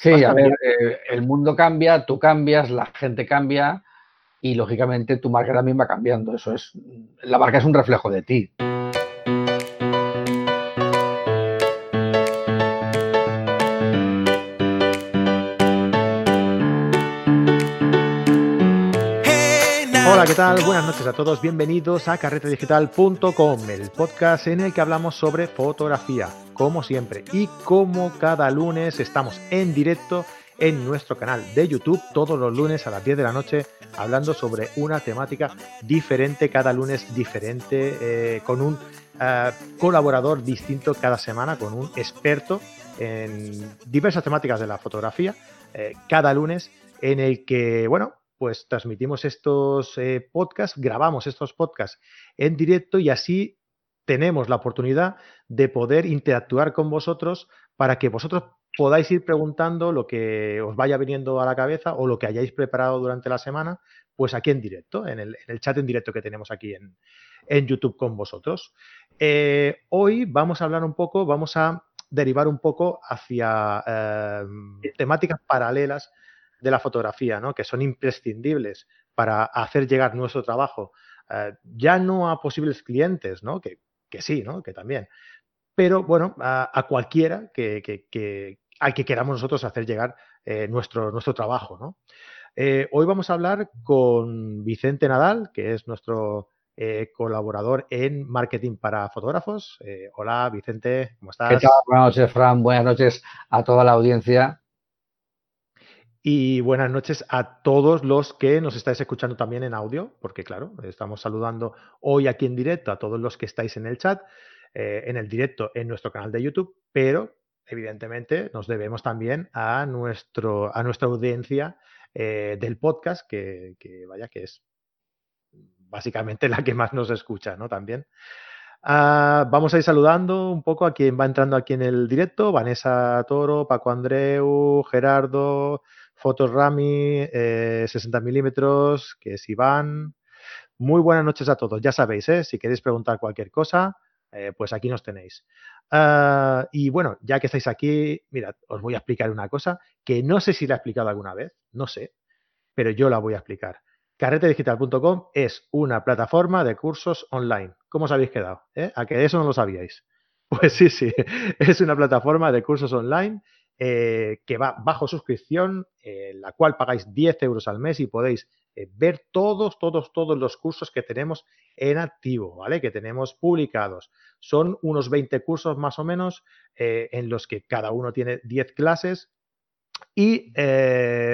Sí, a ver, eh, el mundo cambia, tú cambias, la gente cambia y lógicamente tu marca también va cambiando. Eso es, la marca es un reflejo de ti. Hola, ¿qué tal? Buenas noches a todos. Bienvenidos a carretedigital.com, el podcast en el que hablamos sobre fotografía, como siempre. Y como cada lunes estamos en directo en nuestro canal de YouTube todos los lunes a las 10 de la noche hablando sobre una temática diferente, cada lunes diferente, eh, con un eh, colaborador distinto cada semana, con un experto en diversas temáticas de la fotografía, eh, cada lunes en el que, bueno, pues transmitimos estos podcasts, grabamos estos podcasts en directo y así tenemos la oportunidad de poder interactuar con vosotros para que vosotros podáis ir preguntando lo que os vaya viniendo a la cabeza o lo que hayáis preparado durante la semana, pues aquí en directo, en el, chat en directo que tenemos aquí en, YouTube con vosotros. Eh, hoy vamos a hablar un poco, vamos a derivar un poco hacia eh, temáticas paralelas de la fotografía, ¿no? que son imprescindibles para hacer llegar nuestro trabajo, eh, ya no a posibles clientes, ¿no? que, sí, ¿no? que también, pero bueno, a, cualquiera que, que, al que queramos nosotros hacer llegar eh, nuestro, nuestro trabajo. ¿no? Eh, hoy vamos a hablar con Vicente Nadal, que es nuestro colaborador en marketing para fotógrafos. hola, Vicente, ¿cómo estás? ¿Qué tal? Buenas noches, Fran. Buenas noches a toda la audiencia y buenas noches a todos los que nos estáis escuchando también en audio, porque claro, estamos saludando hoy aquí en directo a todos los que estáis en el chat, eh, en el directo en nuestro canal de YouTube, pero evidentemente nos debemos también a, nuestro, a nuestra audiencia eh, del podcast, que, vaya que es básicamente la que más nos escucha, ¿no? También. Ah, vamos a ir saludando un poco a quien va entrando aquí en el directo, Vanessa Toro, Paco Andreu, Gerardo, Fotos Rami, 60 eh, milímetros, que es Iván. Muy buenas noches a todos. Ya sabéis, ¿eh? si queréis preguntar cualquier cosa, eh, pues aquí nos tenéis. Ah, y bueno, ya que estáis aquí, mirad, os voy a explicar una cosa que no sé si la he explicado alguna vez, no sé, pero yo la voy a explicar. Carretedigital.com es una plataforma de cursos online. ¿Cómo os habéis quedado? ¿A que eso no lo sabíais? Pues sí, sí, es una plataforma de cursos online eh, que va bajo suscripción, en la cual pagáis 10 euros al mes y podéis eh, ver todos, todos, todos los cursos que tenemos en activo, ¿vale? Que tenemos publicados. Son unos 20 cursos más o menos eh, en los que cada uno tiene 10 clases. Y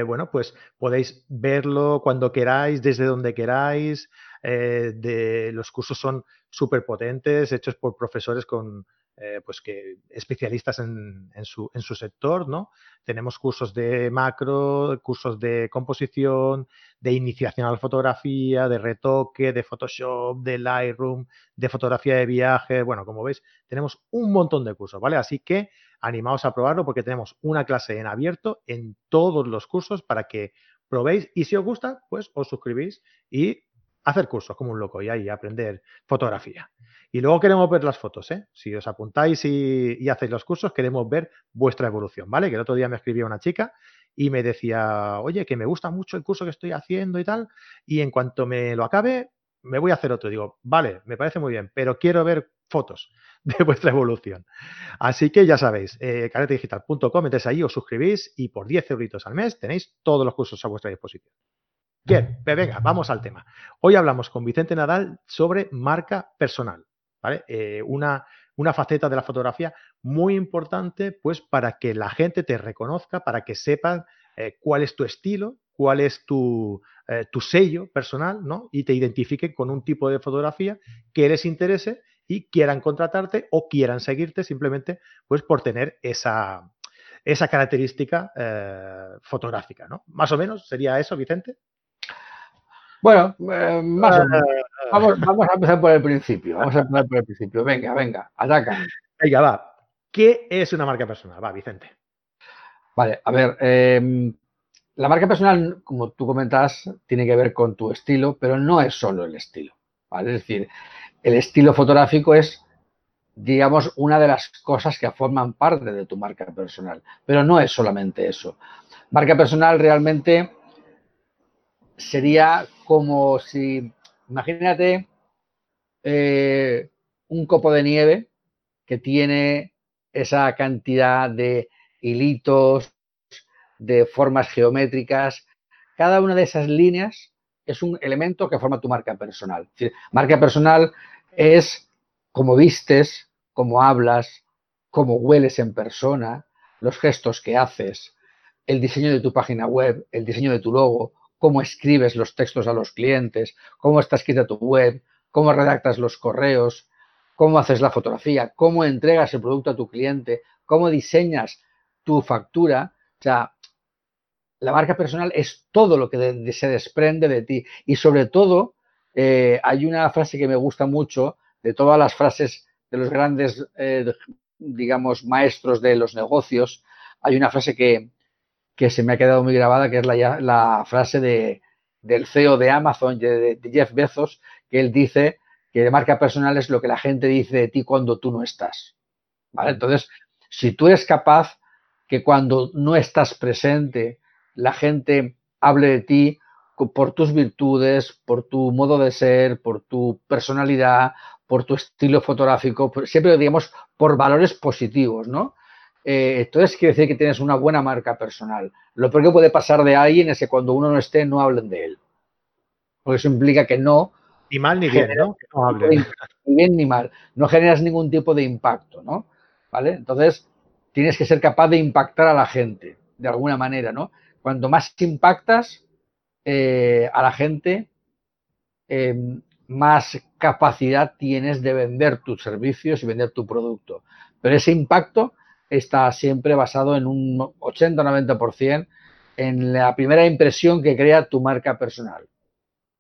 bueno, pues podéis verlo cuando queráis, desde donde queráis. los cursos son súper potentes, hechos por profesores con, eh, pues que especialistas en, su, en, su, sector, ¿no? Tenemos cursos de macro, cursos de composición, de iniciación a la fotografía, de retoque, de Photoshop, de Lightroom, de fotografía de viaje. Bueno, como veis, tenemos un montón de cursos, ¿vale? Así que animaos a probarlo porque tenemos una clase en abierto en todos los cursos para que probéis y si os gusta, pues os suscribís y hacer cursos como un loco y ahí aprender fotografía. Y luego queremos ver las fotos, ¿eh? Si os apuntáis y, hacéis los cursos, queremos ver vuestra evolución, ¿vale? Que el otro día me escribía una chica y me decía, oye, que me gusta mucho el curso que estoy haciendo y tal, y en cuanto me lo acabe, me voy a hacer otro. Digo, vale, me parece muy bien, pero quiero ver fotos de vuestra evolución. Así que ya sabéis, eh, caretedigital.com, metéis ahí, os suscribís y por 10 euritos al mes tenéis todos los cursos a vuestra disposición. Bien, venga, vamos al tema. Hoy hablamos con Vicente Nadal sobre marca personal. Eh, una, una faceta de la fotografía muy importante, pues para que la gente te reconozca, para que sepan eh, cuál es tu estilo, cuál es tu, eh, tu, sello personal, ¿no? Y te identifiquen con un tipo de fotografía que les interese y quieran contratarte o quieran seguirte simplemente, pues por tener esa, esa característica fotográfica, ¿no? Más o menos sería eso, Vicente. Bueno, más o menos. Vamos, a empezar por el principio. Vamos a empezar por el principio. Venga, venga, ataca. Venga, va. ¿Qué es una marca personal? Va, Vicente. Vale, a ver, em, la marca personal, como tú comentas, tiene que ver con tu estilo, pero no es solo el estilo. ¿vale? Es decir, el estilo fotográfico es digamos, una de las cosas que forman parte de tu marca personal. Pero no es solamente eso. Marca personal realmente sería como si, imagínate, eh, un copo de nieve que tiene esa cantidad de hilitos, de formas geométricas. Cada una de esas líneas es un elemento que forma tu marca personal. marca personal es cómo vistes, cómo hablas, cómo hueles en persona, los gestos que haces, el diseño de tu página web, el diseño de tu logo, cómo escribes los textos a los clientes, cómo está escrita tu web, cómo redactas los correos, cómo haces la fotografía, cómo entregas el producto a tu cliente, cómo diseñas tu factura. O sea, la marca personal es todo lo que se desprende de ti. Y sobre todo, eh, hay una frase que me gusta mucho de todas las frases de los grandes, eh, digamos, maestros de los negocios. Hay una frase que, se me ha quedado muy grabada, que es la, frase de, del CEO de Amazon, de, de Jeff Bezos, que él dice que de marca personal es lo que la gente dice de ti cuando tú no estás. ¿Vale? Entonces, si tú eres capaz que cuando no estás presente, la gente hable de ti por tus virtudes, por tu modo de ser, por tu personalidad, por tu estilo fotográfico, siempre digamos por valores positivos, ¿no? Eh, entonces quiere decir que tienes una buena marca personal. Lo peor que puede pasar de alguien es que cuando uno no esté no hablen de él. Porque eso implica que no ni mal ni bien, ¿no? Ni bien ni mal. No generas ningún tipo de impacto, ¿no? ¿Vale? Entonces, tienes que ser capaz de impactar a la gente, de alguna manera, ¿no? Cuanto más impactas eh, a la gente, em, más capacidad tienes de vender tus servicios y vender tu producto. Pero ese impacto está siempre basado en un 80-90% en la primera impresión que crea tu marca personal.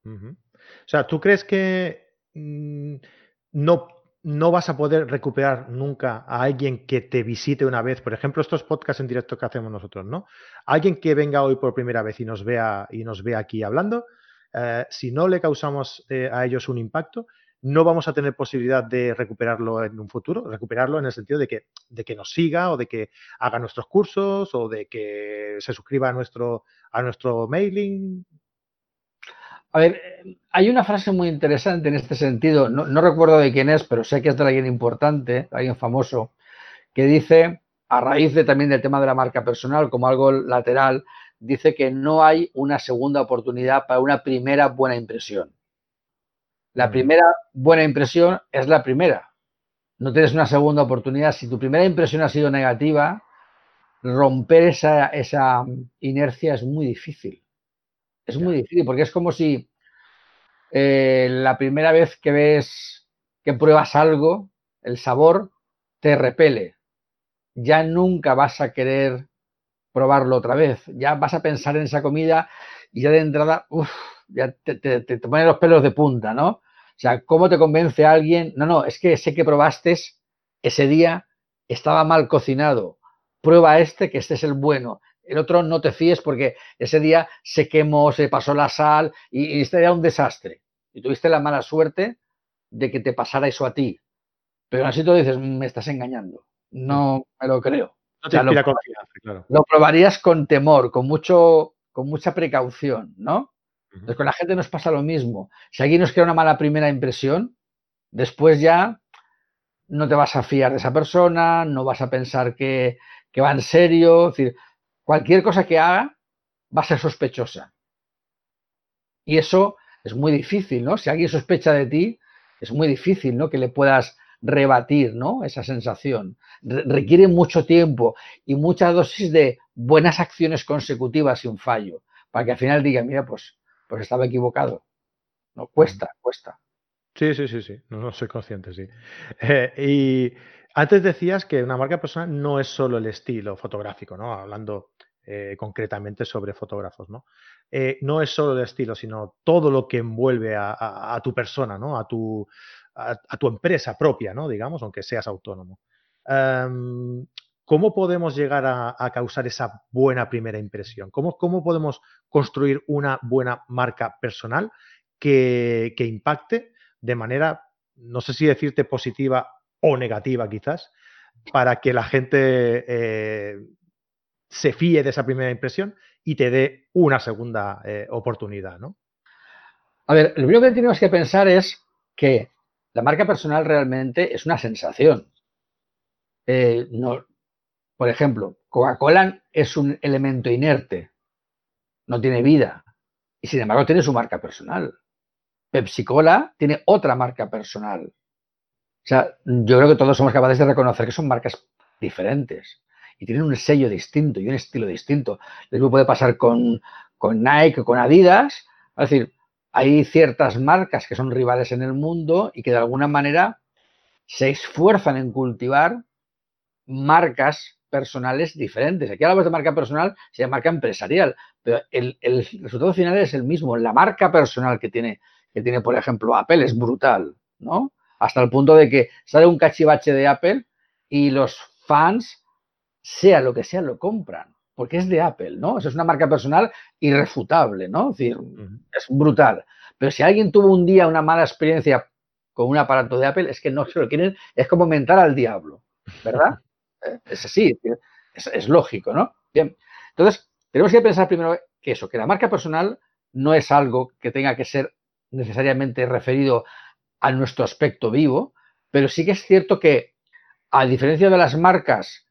O sea, ¿tú crees que mm, no, no vas a poder recuperar nunca a alguien que te visite una vez? Por ejemplo, estos podcasts en directo que hacemos nosotros, ¿no? Alguien que venga hoy por primera vez y nos vea, y nos vea aquí hablando, eh, si no le causamos eh, a ellos un impacto, no vamos a tener posibilidad de recuperarlo en un futuro, recuperarlo en el sentido de que, de que nos siga o de que haga nuestros cursos o de que se suscriba a nuestro, a nuestro mailing. A ver, hay una frase muy interesante en este sentido, no, recuerdo de quién es, pero sé que es de alguien importante, alguien famoso, que dice, a raíz de también del tema de la marca personal, como algo lateral, dice que no hay una segunda oportunidad para una primera buena impresión. La primera buena impresión es la primera. No tienes una segunda oportunidad. Si tu primera impresión ha sido negativa, romper esa, esa inercia es muy difícil. Es muy difícil porque es como si eh, la primera vez que ves que pruebas algo, el sabor te repele. Ya nunca vas a querer probarlo otra vez. Ya vas a pensar en esa comida y ya de entrada, uff, ya te, te, te, ponen los pelos de punta, ¿no? O sea, ¿cómo te convence a alguien? No, no, es que sé que probaste ese día, estaba mal cocinado. Prueba este, que este es el bueno el otro no te fíes porque ese día se quemó, se pasó la sal y, este era un desastre. Y tuviste la mala suerte de que te pasara eso a ti. Pero así tú dices, me estás engañando. No me lo creo. No te lo, confianza, claro. Lo probarías con temor, con mucho, con mucha precaución, ¿no? Entonces con la gente nos pasa lo mismo. Si alguien nos crea una mala primera impresión, después ya no te vas a fiar de esa persona, no vas a pensar que, que va en serio. Decir, cualquier cosa que haga va a ser sospechosa. Y eso es muy difícil, ¿no? Si alguien sospecha de ti, es muy difícil, ¿no? Que le puedas rebatir, ¿no? Esa sensación. requiere mucho tiempo y mucha dosis de buenas acciones consecutivas y un fallo, para que al final diga, mira, pues, pues estaba equivocado. No, cuesta, cuesta. Sí, sí, sí, sí. No, no soy consciente, sí. Eh, y antes decías que una marca personal no es solo el estilo fotográfico, ¿no? Hablando eh, concretamente sobre fotógrafos, ¿no? Eh, no es solo el estilo, sino todo lo que envuelve a, tu persona, ¿no? A tu, a, tu, empresa propia, ¿no? Digamos, aunque seas autónomo. Em, ¿Cómo podemos llegar a, causar esa buena primera impresión? ¿Cómo, ¿Cómo, podemos construir una buena marca personal que, que impacte de manera, no sé si decirte positiva o negativa quizás, para que la gente eh, se fíe de esa primera impresión y te dé una segunda eh, oportunidad, ¿no? A ver, lo primero que tenemos que pensar es que la marca personal realmente es una sensación. Eh, no, por ejemplo, Coca-Cola es un elemento inerte, no tiene vida, y sin embargo tiene su marca personal. Pepsi-Cola tiene otra marca personal. O sea, yo creo que todos somos capaces de reconocer que son marcas diferentes y tienen un sello distinto y un estilo distinto. Lo mismo puede pasar con, con Nike, con Adidas. Es decir, hay ciertas marcas que son rivales en el mundo y que de alguna manera se esfuerzan en cultivar marcas personales diferentes. Aquí hablamos de marca personal, se llama marca empresarial, pero el, el, resultado final es el mismo. La marca personal que tiene, que tiene, por ejemplo, Apple es brutal, ¿no? Hasta el punto de que sale un cachivache de Apple y los fans sea lo que sea, lo compran, porque es de Apple, ¿no? Eso es una marca personal irrefutable, ¿no? Es decir, es brutal. Pero si alguien tuvo un día una mala experiencia con un aparato de Apple, es que no se lo quieren, es como mentar al diablo, ¿verdad? Es así, es, es lógico, ¿no? Bien, entonces, tenemos que pensar primero que eso, que la marca personal no es algo que tenga que ser necesariamente referido a nuestro aspecto vivo, pero sí que es cierto que, a diferencia de las marcas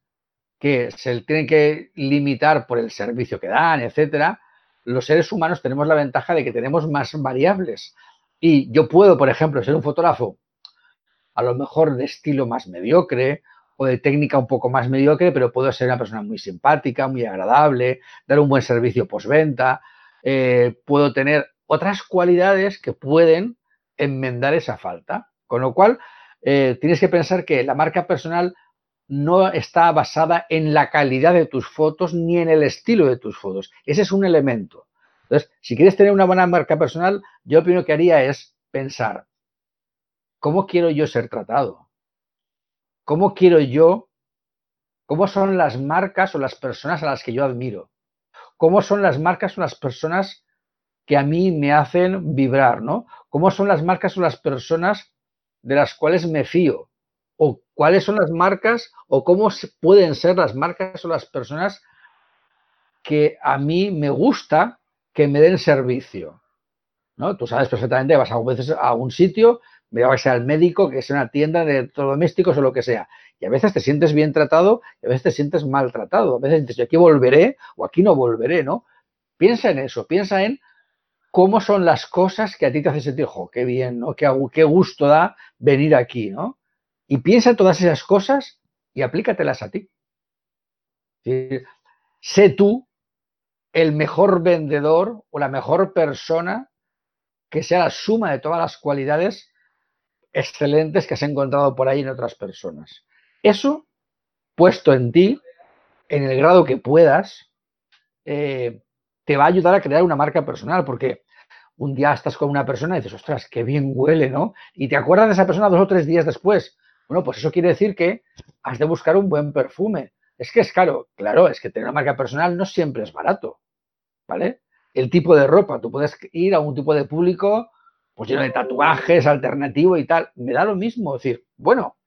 que se tienen que limitar por el servicio que dan, etcétera, los seres humanos tenemos la ventaja de que tenemos más variables. Y yo puedo, por ejemplo, ser un fotógrafo a lo mejor de estilo más mediocre o de técnica un poco más mediocre, pero puedo ser una persona muy simpática, muy agradable, dar un buen servicio postventa, eh, puedo tener otras cualidades que pueden enmendar esa falta. Con lo cual, eh, tienes que pensar que la marca personal no está basada en la calidad de tus fotos ni en el estilo de tus fotos. Ese es un elemento. Entonces, si quieres tener una buena marca personal, yo lo primero que haría es pensar, ¿cómo quiero yo ser tratado? ¿Cómo quiero yo? ¿Cómo son las marcas o las personas a las que yo admiro? ¿Cómo son las marcas o las personas que a mí me hacen vibrar, ¿no? ¿Cómo son las marcas o las personas de las cuales me fío? o cuáles son las marcas o cómo pueden ser las marcas o las personas que a mí me gusta que me den servicio. ¿no? Tú sabes perfectamente, vas a veces a un sitio, sea el médico, que sea una tienda de electrodomésticos o lo que sea. Y a veces te sientes bien tratado y a veces te sientes maltratado. A veces dices, yo aquí volveré o aquí no volveré, ¿no? Piensa en eso, piensa en cómo son las cosas que a ti te hacen sentir, jo, qué bien, ¿no? Qué, qué gusto da venir aquí, ¿no? Y piensa todas esas cosas y aplícatelas a ti. Sé tú el mejor vendedor o la mejor persona que sea la suma de todas las cualidades excelentes que has encontrado por ahí en otras personas. Eso, puesto en ti, en el grado que puedas, eh, te va a ayudar a crear una marca personal, porque un día estás con una persona y dices, ostras, qué bien huele, ¿no? Y te acuerdas de esa persona dos o tres días después. Bueno, pues eso quiere decir que has de buscar un buen perfume. Es que es caro, claro, es que tener una marca personal no siempre es barato, ¿vale? El tipo de ropa, tú puedes ir a un tipo de público pues lleno de tatuajes, alternativo y tal, me da lo mismo, decir, bueno,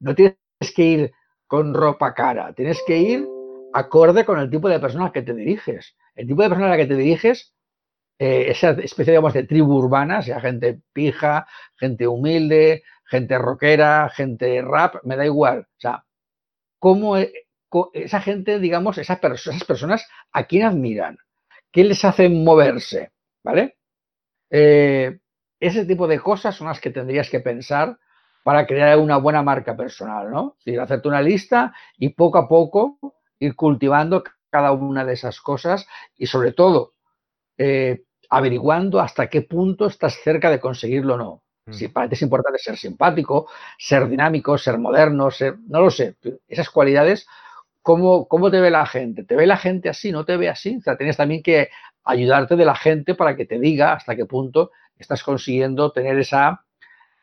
no tienes que ir con ropa cara, tienes que ir acorde con el tipo de persona que te diriges. El tipo de persona a la que te diriges, eh, esa especie, digamos, de tribu urbana, sea gente pija, gente humilde, gente rockera, gente rap, me da igual. O sea, cómo e, esa gente, digamos, esas, esas personas, ¿a quién admiran? ¿Qué les hace moverse? ¿Vale? Eh, ese tipo de cosas son las que tendrías que pensar para crear una buena marca personal, ¿no? Es decir, hacerte una lista y poco a poco ir cultivando cada una de esas cosas y sobre todo eh, averiguando hasta qué punto estás cerca de conseguirlo o no. Si para ti es importante ser simpático, ser dinámico, ser moderno, ser, no lo sé, esas cualidades, ¿cómo, ¿cómo te ve la gente? ¿Te ve la gente así? ¿No te ve así? O sea, tienes también que ayudarte de la gente para que te diga hasta qué punto estás consiguiendo tener esa,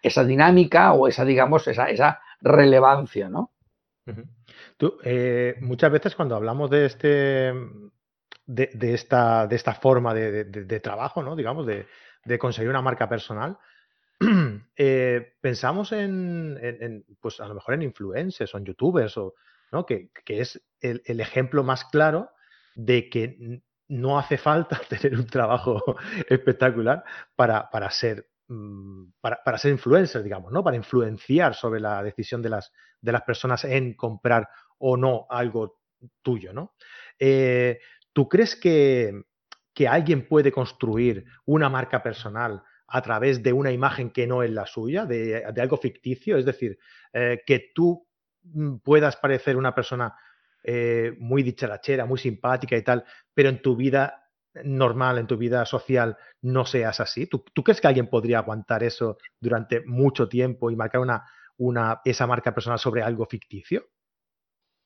esa dinámica o esa, digamos, esa, esa relevancia, ¿no? Tú, eh, muchas veces cuando hablamos de este de, de esta, de esta forma de, de, trabajo, ¿no? Digamos, de, conseguir una marca personal, eh, pensamos en, pues a lo mejor en influencers o en youtubers, o, ¿no? que, es el, ejemplo más claro de que no hace falta tener un trabajo espectacular para, para ser mm, para, ser influencer, digamos, ¿no? Para influenciar sobre la decisión de las, de las personas en comprar o no algo tuyo, ¿no? Eh, ¿Tú crees que, que alguien puede construir una marca personal a través de una imagen que no es la suya, de, algo ficticio, es decir, eh, que tú mm, puedas parecer una persona eh, muy dicharachera, muy simpática y tal, pero en tu vida normal, en tu vida social, no seas así. ¿Tú, crees que alguien podría aguantar eso durante mucho tiempo y marcar una, una, esa marca personal sobre algo ficticio?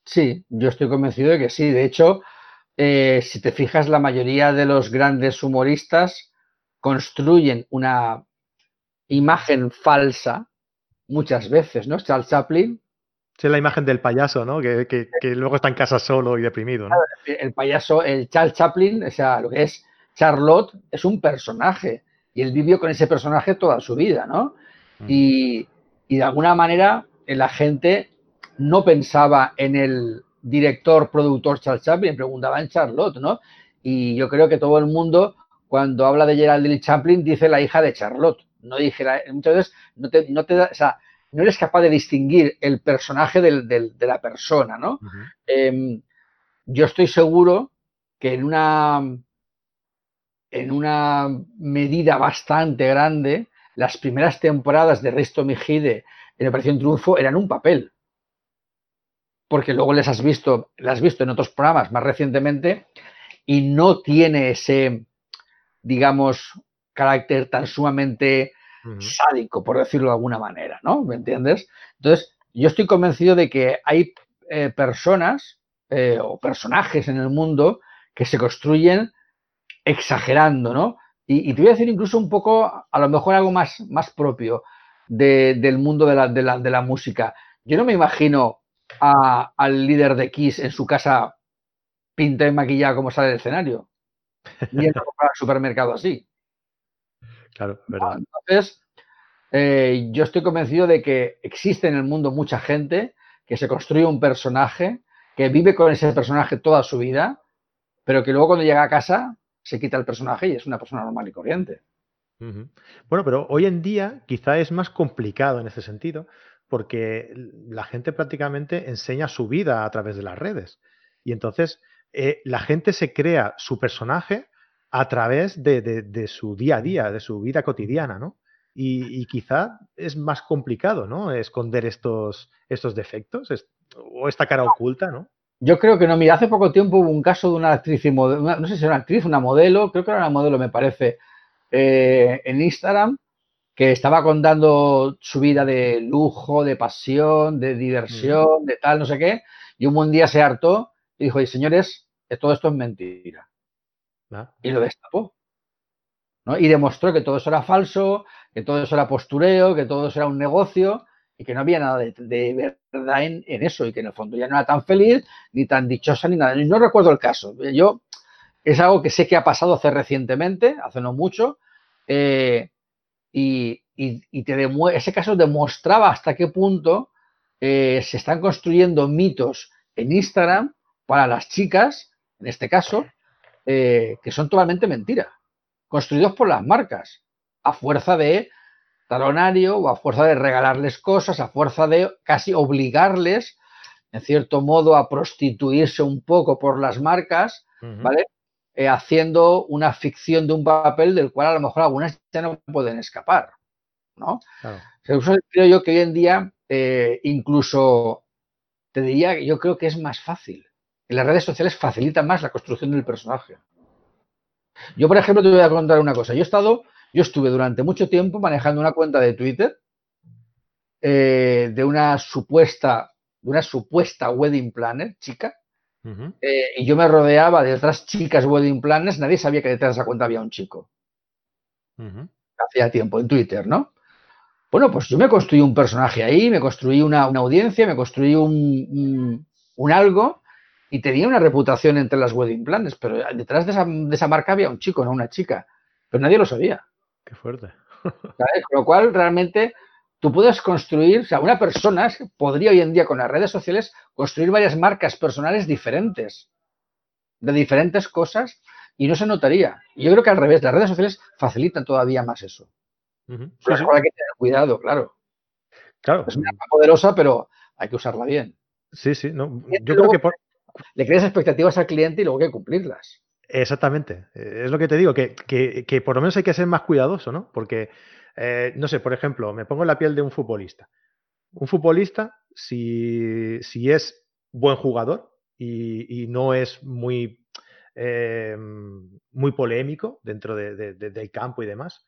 Sí, yo estoy convencido de que sí. De hecho, eh, si te fijas, la mayoría de los grandes humoristas construyen una imagen falsa muchas veces, ¿no? Charles Chaplin. Es la imagen del payaso, ¿no? Que, luego está en casa solo y deprimido, ¿no? El payaso, el Charles Chaplin, o sea, lo que es Charlotte, es un personaje. Y él vivió con ese personaje toda su vida, ¿no? Mm. Y, y de alguna manera la gente no pensaba en el director, productor Charles Chaplin, preguntaba en Charlotte, ¿no? Y yo creo que todo el mundo cuando habla de Geraldine Chaplin, dice la hija de Charlotte. No dije muchas veces no te, no te da, o sea, no eres capaz de distinguir el personaje de la persona, ¿no? Em, yo estoy seguro que en una, en una medida bastante grande, las primeras temporadas de Risto Mijide en Operación Triunfo eran un papel. Porque luego les has visto, las has visto en otros programas más recientemente y no tiene ese, digamos, carácter tan sumamente sádico, por decirlo de alguna manera, ¿no? ¿Me entiendes? Entonces, yo estoy convencido de que hay eh, personas eh, o personajes en el mundo que se construyen exagerando, ¿no? Y, te voy a decir incluso un poco, a lo mejor algo más, más propio del mundo de la, de, la, de la, música. Yo no me imagino al líder de Kiss en su casa pinta y maquillado como sale del escenario a comprar al supermercado así. Claro, verdad. Entonces, eh, yo estoy convencido de que existe en el mundo mucha gente que se construye un personaje, que vive con ese personaje toda su vida, pero que luego cuando llega a casa se quita el personaje y es una persona normal y corriente. Bueno, pero hoy en día quizá es más complicado en ese sentido, porque la gente prácticamente enseña su vida a través de las redes. Y entonces eh, la gente se crea su personaje a través de, su día a día, de su vida cotidiana, ¿no? Y, quizá es más complicado, ¿no? Esconder estos, estos defectos o esta cara oculta, ¿no? Yo creo que no. Mira, hace poco tiempo hubo un caso de una actriz y modelo, no sé si era una actriz, una modelo, creo que era una modelo, me parece, eh, en Instagram, que estaba contando su vida de lujo, de pasión, de diversión, de tal, no sé qué, y un buen día se hartó y dijo, y señores, todo esto es mentira. Y lo destapó. Y demostró que todo eso era falso, que todo eso era postureo, que todo eso era un negocio y que no había nada de, verdad en, eso y que en el fondo ya no era tan feliz, ni tan dichosa, ni nada. No recuerdo el caso. Yo es algo que sé que ha pasado hace recientemente, hace no mucho, eh, y, te ese caso demostraba hasta qué punto eh, se están construyendo mitos en Instagram para las chicas, en este caso, eh, que son totalmente mentiras, construidos por las marcas, a fuerza de talonario o a fuerza de regalarles cosas, a fuerza de casi obligarles, en cierto modo, a prostituirse un poco por las marcas, ¿vale? Eh, haciendo una ficción de un papel del cual a lo mejor algunas ya no pueden escapar, ¿no? creo yo que hoy en día eh, incluso te diría, yo creo que es más fácil las redes sociales facilitan más la construcción del personaje. Yo, por ejemplo, te voy a contar una cosa. Yo he estado, yo estuve durante mucho tiempo manejando una cuenta de Twitter eh, de una supuesta, de una supuesta wedding planner, chica, eh, y yo me rodeaba de otras chicas wedding planners, nadie sabía que detrás de esa cuenta había un chico. Hacía tiempo en Twitter, ¿no? Bueno, pues yo me construí un personaje ahí, me construí una, audiencia, me construí un, un algo y tenía una reputación entre las wedding planners, pero detrás de esa, marca había un chico, no una chica, pero nadie lo sabía. Qué fuerte. Con lo cual, realmente, tú puedes construir, o sea, una persona podría hoy en día con las redes sociales construir varias marcas personales diferentes, de diferentes cosas, y no se notaría. yo creo que al revés, las redes sociales facilitan todavía más eso. hay que tener cuidado, claro. Claro. Es una arma poderosa, pero hay que usarla bien. Sí, sí. No, yo creo que le creas expectativas al cliente y luego hay que cumplirlas. Exactamente. Es lo que te digo, que, por lo menos hay que ser más cuidadoso, ¿no? Porque, eh, no sé, por ejemplo, me pongo en la piel de un futbolista. Un futbolista, si, es buen jugador y, no es muy, eh, muy polémico dentro del campo y demás,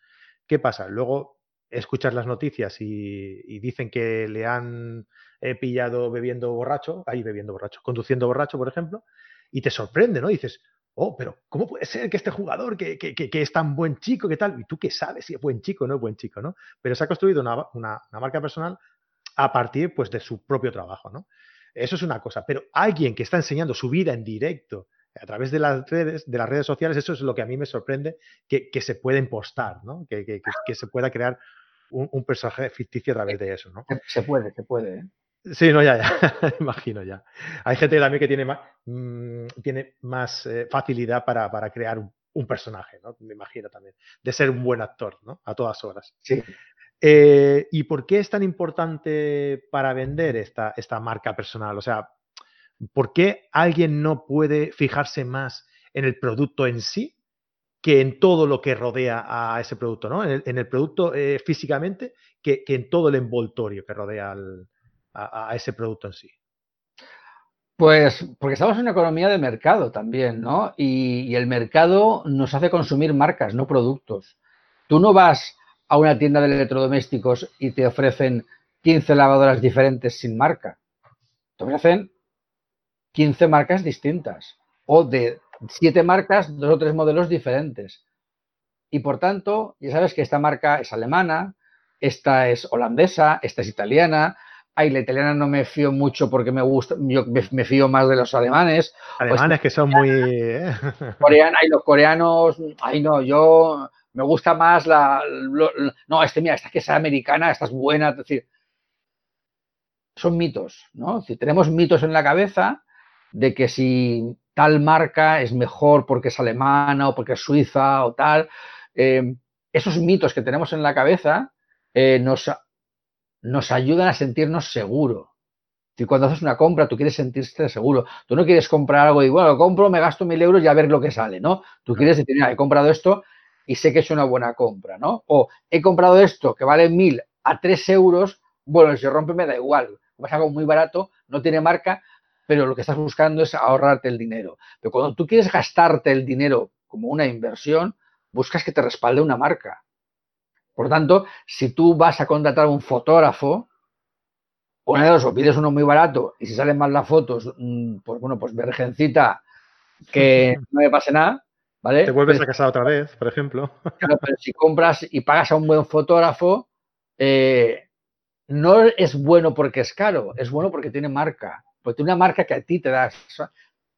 ¿qué pasa? Luego escuchas las noticias y, dicen que le han eh, pillado bebiendo borracho, ahí bebiendo borracho, conduciendo borracho, por ejemplo, y te sorprende, ¿no? dices, oh, pero ¿cómo puede ser que este jugador que, es tan buen chico, que tal? ¿Y tú qué sabes si es buen chico o no es buen chico, ¿no? Pero se ha construido una, marca personal a partir pues, de su propio trabajo, ¿no? Eso es una cosa, pero alguien que está enseñando su vida en directo a través de las redes, de las redes sociales, eso es lo que a mí me sorprende que, se pueda impostar, ¿no? que, se pueda crear un, personaje ficticio a través de eso, ¿no? Se puede, se puede. ¿eh? Sí, no, ya, ya, imagino ya. Hay gente también que tiene más, mm, tiene más eh, facilidad para, crear un, personaje, ¿no? Me imagino también. De ser un buen actor, ¿no? A todas horas. Sí. Eh, ¿Y por qué es tan importante para vender esta, esta marca personal? O sea, ¿por qué alguien no puede fijarse más en el producto en sí que en todo lo que rodea a ese producto, ¿no? En el, producto eh, físicamente, que, en todo el envoltorio que rodea a, ese producto en sí. Pues porque estamos en una economía de mercado también, ¿no? Y, el mercado nos hace consumir marcas, no productos. Tú no vas a una tienda de electrodomésticos y te ofrecen 15 lavadoras diferentes sin marca. Te ofrecen 15 marcas distintas o de siete marcas, dos o tres modelos diferentes. Y por tanto, ya sabes que esta marca es alemana, esta es holandesa, esta es italiana. Ay, la italiana no me fío mucho porque me gusta, yo me, fío más de los alemanes. Alemanes que son muy... ¿eh? Coreana, ay, los coreanos, ay no, yo me gusta más la... no, este, mira, esta que es americana, esta es buena, es decir, son mitos, ¿no? Si tenemos mitos en la cabeza de que si tal marca es mejor porque es alemana o porque es suiza o tal. Eh, esos mitos que tenemos en la cabeza eh, nos, nos ayudan a sentirnos seguros. Si cuando haces una compra, tú quieres sentirte seguro. Tú no quieres comprar algo y, bueno, lo compro, me gasto mil euros y a ver lo que sale, ¿no? Tú quieres decir, mira, he comprado esto y sé que es una buena compra, ¿no? O he comprado esto que vale mil a tres euros, bueno, si rompe me da igual. Es algo muy barato, no tiene marca, pero lo que estás buscando es ahorrarte el dinero. Pero cuando tú quieres gastarte el dinero como una inversión, buscas que te respalde una marca. Por tanto, si tú vas a contratar a un fotógrafo, una de dos, o pides uno muy barato y si salen mal las fotos, mm, pues bueno, pues vergencita, que no me pase nada, ¿vale? Te vuelves a casar otra vez, por ejemplo. Claro, pero si compras y pagas a un buen fotógrafo, eh, no es bueno porque es caro, es bueno porque tiene marca. Porque una marca que a ti te da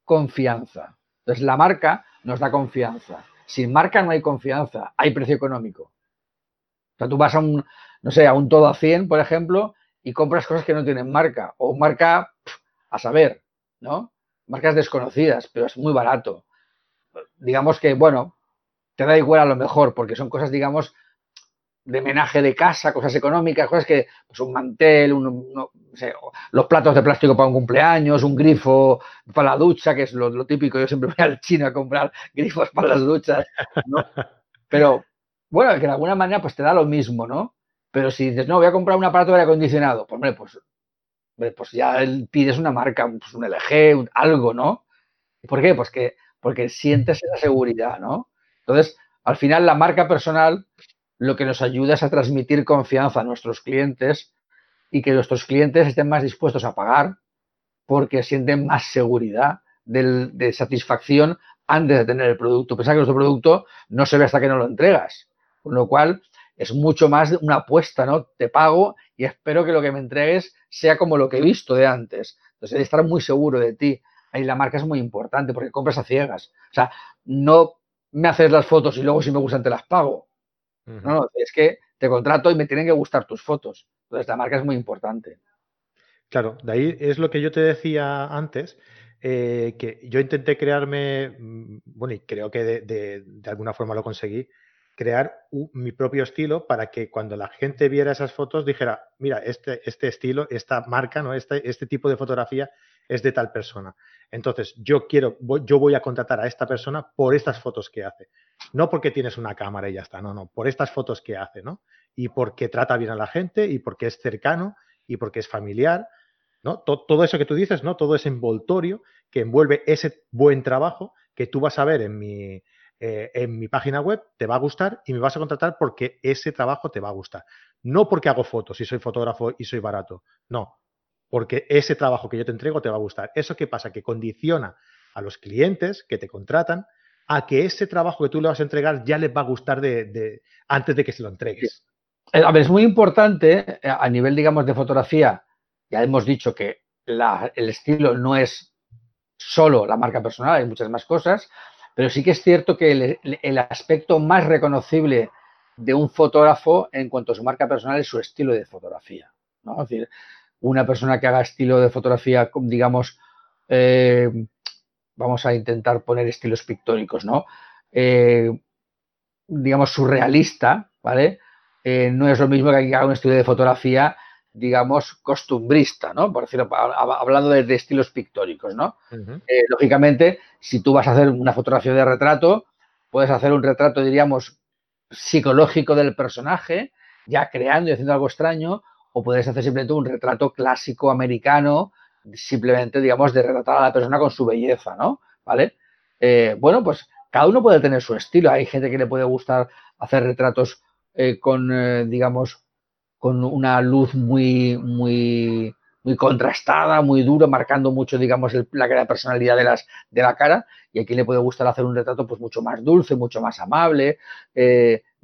confianza. Entonces, la marca nos da confianza. Sin marca no hay confianza, hay precio económico. O sea, tú vas a un, no sé, a un todo a 100, por ejemplo, y compras cosas que no tienen marca. O marca a saber, ¿no? Marcas desconocidas, pero es muy barato. Digamos que, bueno, te da igual a lo mejor, porque son cosas, digamos, de menaje de casa, cosas económicas, cosas que, pues un mantel, los platos de plástico para un cumpleaños, un grifo para la ducha, que es lo, típico, yo siempre voy al chino a comprar grifos para las duchas, ¿no? Pero, bueno, que de alguna manera pues te da lo mismo, ¿no? Pero si dices, no, voy a comprar un aparato de aire acondicionado, pues hombre, pues, pues ya pides una marca, pues un LG, algo, ¿no? ¿Por qué? Pues que, porque sientes esa seguridad, ¿no? Entonces, al final la marca personal lo que nos ayuda es a transmitir confianza a nuestros clientes y que nuestros clientes estén más dispuestos a pagar porque sienten más seguridad de satisfacción antes de tener el producto. Pensar que nuestro producto no se ve hasta que no lo entregas, con lo cual es mucho más una apuesta, ¿no? Te pago y espero que lo que me entregues sea como lo que he visto de antes. Entonces, hay que estar muy seguro de ti. Ahí la marca es muy importante porque compras a ciegas. O sea, no me haces las fotos y luego si me gustan te las pago. No, no, es que te contrato y me tienen que gustar tus fotos. Entonces la marca es muy importante. Claro, de ahí es lo que yo te decía antes, eh, que yo intenté crearme, mm, bueno, y creo que de, alguna forma lo conseguí, crear mi propio estilo para que cuando la gente viera esas fotos dijera, mira, este, este estilo, esta marca, ¿no? Este, este tipo de fotografía es de tal persona. Entonces, yo quiero, yo voy a contratar a esta persona por estas fotos que hace. No porque tienes una cámara y ya está, no, no, por estas fotos que hace, ¿no? Y porque trata bien a la gente y porque es cercano y porque es familiar, ¿no? Todo, eso que tú dices, ¿no? Todo ese envoltorio que envuelve ese buen trabajo que tú vas a ver en mi, eh, en mi página web, te va a gustar y me vas a contratar porque ese trabajo te va a gustar. No porque hago fotos y soy fotógrafo y soy barato, no, porque ese trabajo que yo te entrego te va a gustar. ¿Eso qué pasa? Que condiciona a los clientes que te contratan a que ese trabajo que tú le vas a entregar ya les va a gustar antes de que se lo entregues. Eh, a ver, es muy importante eh, a nivel, digamos, de fotografía. Ya hemos dicho que el estilo no es solo la marca personal, hay muchas más cosas, pero sí que es cierto que el, aspecto más reconocible de un fotógrafo en cuanto a su marca personal es su estilo de fotografía. ¿no? Es decir, una persona que haga estilo de fotografía, digamos, eh, vamos a intentar poner estilos pictóricos, ¿no? Eh, digamos, surrealista, ¿vale? Eh, no es lo mismo que haga un estudio de fotografía, digamos, costumbrista, ¿no? Por decirlo, hablando de, estilos pictóricos, ¿no? lógicamente, si tú vas a hacer una fotografía de retrato, puedes hacer un retrato, diríamos, psicológico del personaje, ya creando y haciendo algo extraño, o puedes hacer simplemente un retrato clásico americano, simplemente, digamos, de retratar a la persona con su belleza, ¿no? ¿Vale? Eh, bueno, pues cada uno puede tener su estilo. Hay gente que le puede gustar hacer retratos eh, con, eh, digamos, con una luz muy, muy, muy contrastada, muy duro, marcando mucho, digamos, la, personalidad de, de la cara. Y a quien le puede gustar hacer un retrato, pues mucho más dulce, mucho más amable,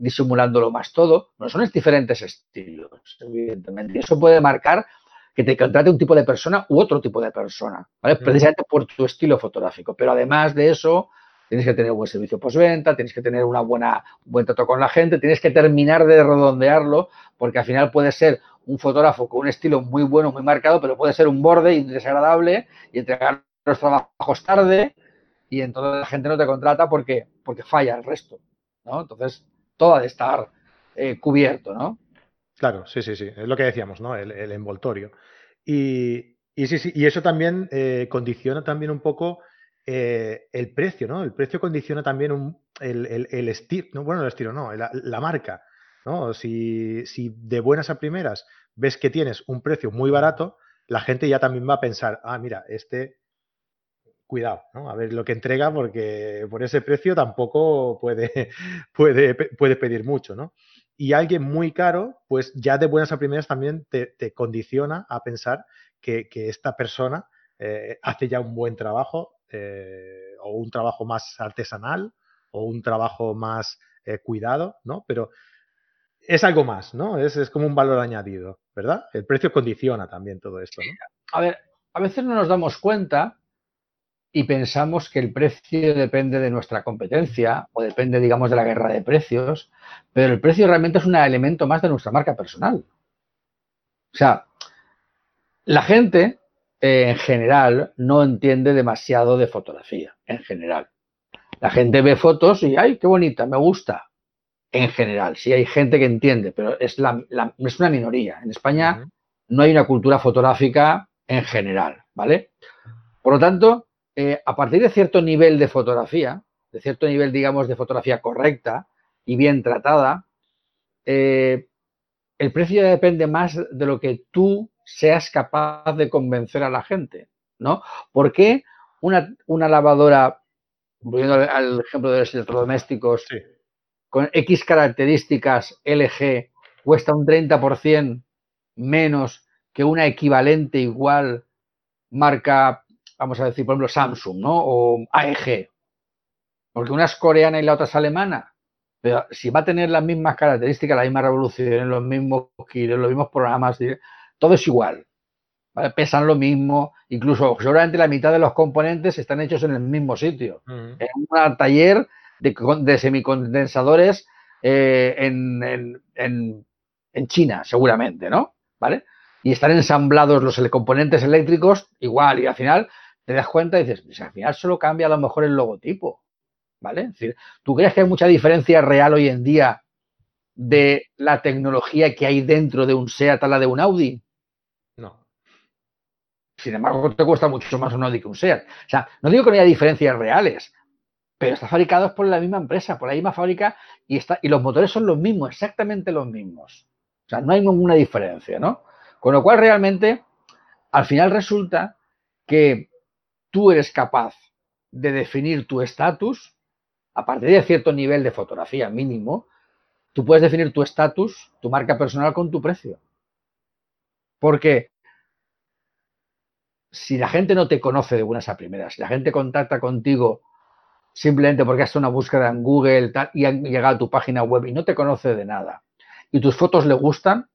disimulándolo más todo. No son diferentes estilos, evidentemente. Y eso puede marcar que te contrate un tipo de persona u otro tipo de persona, ¿vale? Precisamente por tu estilo fotográfico. Pero además de eso, tienes que tener un buen servicio postventa, tienes que tener una buena, un buen trato con la gente, tienes que terminar de redondearlo, porque al final puede ser un fotógrafo con un estilo muy bueno, muy marcado, pero puede ser un borde y desagradable y entregar los trabajos tarde y entonces la gente no te contrata porque, porque falla el resto, ¿no? Entonces, todo ha de estar eh, cubierto, ¿no? Claro, sí, sí, sí. Es lo que decíamos, ¿no? El, envoltorio. Y, sí, sí, y eso también eh, condiciona también un poco eh, el precio, ¿no? El precio condiciona también el, estilo, no, bueno, el estilo no, la, marca, ¿no? Si, si, de buenas a primeras ves que tienes un precio muy barato, la gente ya también va a pensar, ah, mira, este, cuidado, ¿no? A ver lo que entrega porque por ese precio tampoco puede, puede, pedir mucho, ¿no? Y alguien muy caro, pues ya de buenas a primeras también te, condiciona a pensar que, esta persona eh, hace ya un buen trabajo eh, o un trabajo más artesanal o un trabajo más eh, cuidado, ¿no? Pero es algo más, ¿no? Es, es, como un valor añadido, ¿verdad? El precio condiciona también todo esto. A ver, a veces no nos damos cuenta y pensamos que el precio depende de nuestra competencia o depende, digamos, de la guerra de precios, pero el precio realmente es un elemento más de nuestra marca personal. O sea, la gente eh, en general no entiende demasiado de fotografía, en general. La gente ve fotos y, ¡ay, qué bonita! Me gusta. En general, sí hay gente que entiende, pero es, la, es una minoría. En España no hay una cultura fotográfica en general, ¿vale? Por lo tanto, eh, a partir de cierto nivel de fotografía, de cierto nivel, digamos, de fotografía correcta y bien tratada, eh, el precio depende más de lo que tú seas capaz de convencer a la gente, ¿no? ¿Por qué una, lavadora, volviendo al ejemplo de los electrodomésticos, con X características LG cuesta un 30% menos que una equivalente igual marca vamos a decir, por ejemplo, Samsung, ¿no? O AEG. Porque una es coreana y la otra es alemana. Pero si va a tener las mismas características, la misma revolución, los mismos kilos, los mismos programas, todo es igual. Pesan lo mismo, incluso seguramente la mitad de los componentes están hechos en el mismo sitio. En un taller de, semicondensadores eh, en, en, China, seguramente, ¿no? ¿Vale? Y están ensamblados los componentes eléctricos igual, y al final te das cuenta y dices, pues al final solo cambia a lo mejor el logotipo, ¿vale? Es decir, ¿tú crees que hay mucha diferencia real hoy en día de la tecnología que hay dentro de un SEAT a la de un Audi? No. Sin embargo, te cuesta mucho más un Audi que un SEAT. O sea, no digo que no haya diferencias reales, pero está fabricado por la misma empresa, por la misma fábrica y, está, y los motores son los mismos, exactamente los mismos. O sea, no hay ninguna diferencia, ¿no? Con lo cual, realmente, al final resulta que tú eres capaz de definir tu estatus a partir de cierto nivel de fotografía mínimo, tú puedes definir tu estatus, tu marca personal con tu precio. Porque si la gente no te conoce de buenas a primeras, si la gente contacta contigo simplemente porque has hecho una búsqueda en Google y han llegado a tu página web y no te conoce de nada, y tus fotos le gustan,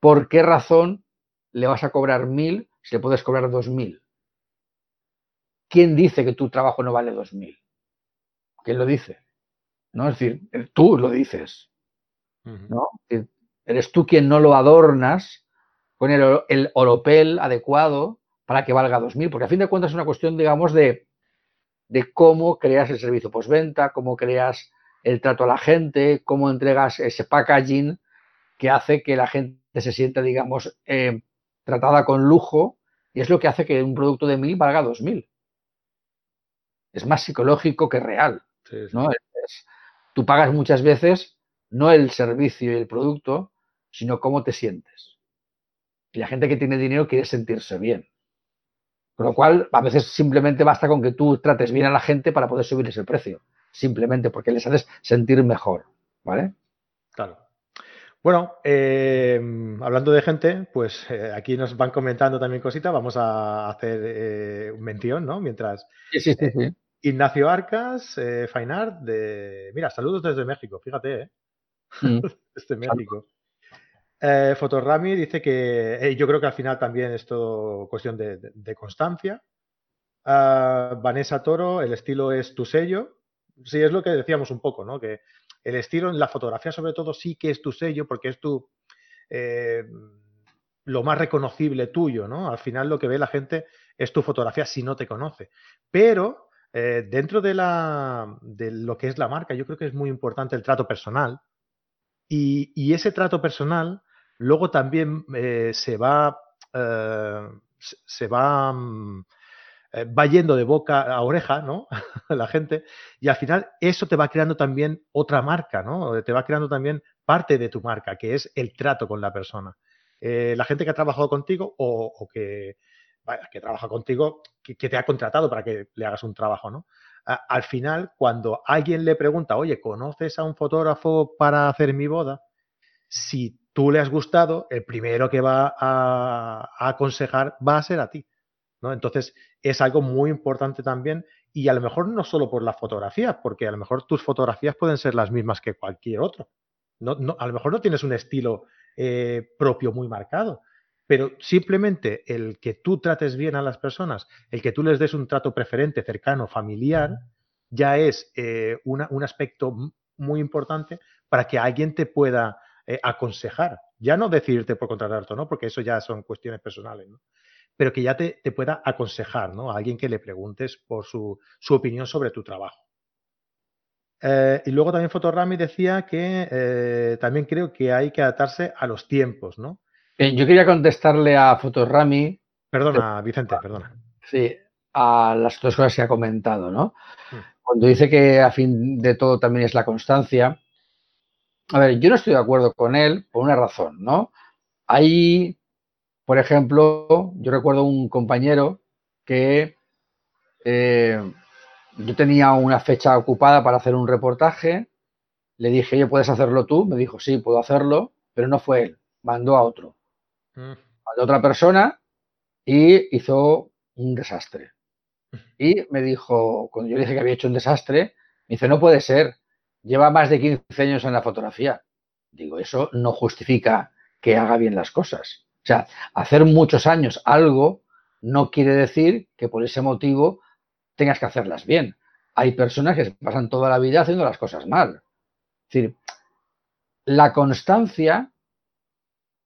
¿por qué razón le vas a cobrar mil si le puedes cobrar dos mil? ¿Quién dice que tu trabajo no vale dos mil? ¿Quién lo dice? ¿No? Es decir, tú lo dices. ¿no? Eres tú quien no lo adornas con el, el oropel adecuado para que valga 2.000, porque a fin de cuentas es una cuestión, digamos, de, de cómo creas el servicio postventa, cómo creas el trato a la gente, cómo entregas ese packaging que hace que la gente se sienta, digamos, eh, tratada con lujo y es lo que hace que un producto de mil valga dos mil. Es más psicológico que real. ¿no? tú pagas muchas veces no el servicio y el producto, sino cómo te sientes. Y la gente que tiene dinero quiere sentirse bien. Con lo cual, a veces simplemente basta con que tú trates bien a la gente para poder subirles el precio. Simplemente porque les haces sentir mejor. ¿Vale? Claro. Bueno, eh, hablando de gente, pues eh, aquí nos van comentando también cositas. Vamos a hacer eh, un mención, ¿no? Mientras. Sí, sí, sí. Ignacio Arcas, Fainar, de. Mira, saludos desde México, fíjate, ¿eh? Mm. desde México. Eh, Fotorami dice que eh, yo creo que al final también es todo cuestión de, constancia. Ah, Vanessa Toro, el estilo es tu sello. Sí, es lo que decíamos un poco, ¿no? Que el estilo en la fotografía, sobre todo, sí que es tu sello porque es tu. Eh, lo más reconocible tuyo, ¿no? Al final lo que ve la gente es tu fotografía si no te conoce. Pero dentro de, la, de lo que es la marca, yo creo que es muy importante el trato personal. Y, y, ese trato personal luego también eh, se va, eh, se va, mm, eh, va yendo de boca a oreja, ¿no? la gente, y al final eso te va creando también otra marca, ¿no? Te va creando también parte de tu marca, que es el trato con la persona. la gente que ha trabajado contigo o, que, que trabaja contigo, que, te ha contratado para que le hagas un trabajo, ¿no? al final, cuando alguien le pregunta, oye, ¿conoces a un fotógrafo para hacer mi boda? Si tú le has gustado, el primero que va a, aconsejar va a ser a ti. ¿No? Entonces, es algo muy importante también y a lo mejor no solo por la fotografía, porque a lo mejor tus fotografías pueden ser las mismas que cualquier otro. No, a lo mejor no tienes un estilo eh, propio muy marcado, pero simplemente el que tú trates bien a las personas, el que tú les des un trato preferente, cercano, familiar, ya es eh, un aspecto muy importante para que alguien te pueda eh, aconsejar. Ya no decidirte por contratarte, ¿no? Porque eso ya son cuestiones personales, ¿no? Pero que ya te, pueda aconsejar, ¿no? A alguien que le preguntes por su, opinión sobre tu trabajo. Eh, y luego también Fotorami decía que eh, también creo que hay que adaptarse a los tiempos, ¿no? yo quería contestarle a Fotorami. Perdona, Vicente, perdona. Sí, a las dos cosas que ha comentado, ¿no? Mm. Cuando dice que a fin de todo también es la constancia, a ver, yo no estoy de acuerdo con él por una razón, ¿no? Hay, por ejemplo, yo recuerdo un compañero que eh, yo tenía una fecha ocupada para hacer un reportaje, le dije, oye, ¿puedes hacerlo tú? Me dijo, sí, puedo hacerlo, pero no fue él, mandó a otro. Mm. Mandó a otra persona y hizo un desastre. Y me dijo, cuando yo le dije que había hecho un desastre, me dice, no puede ser, lleva más de 15 años en la fotografía. Digo, eso no justifica que haga bien las cosas. O sea, hacer muchos años algo no quiere decir que por ese motivo tengas que hacerlas bien. Hay personas que se pasan toda la vida haciendo las cosas mal. Es decir, la constancia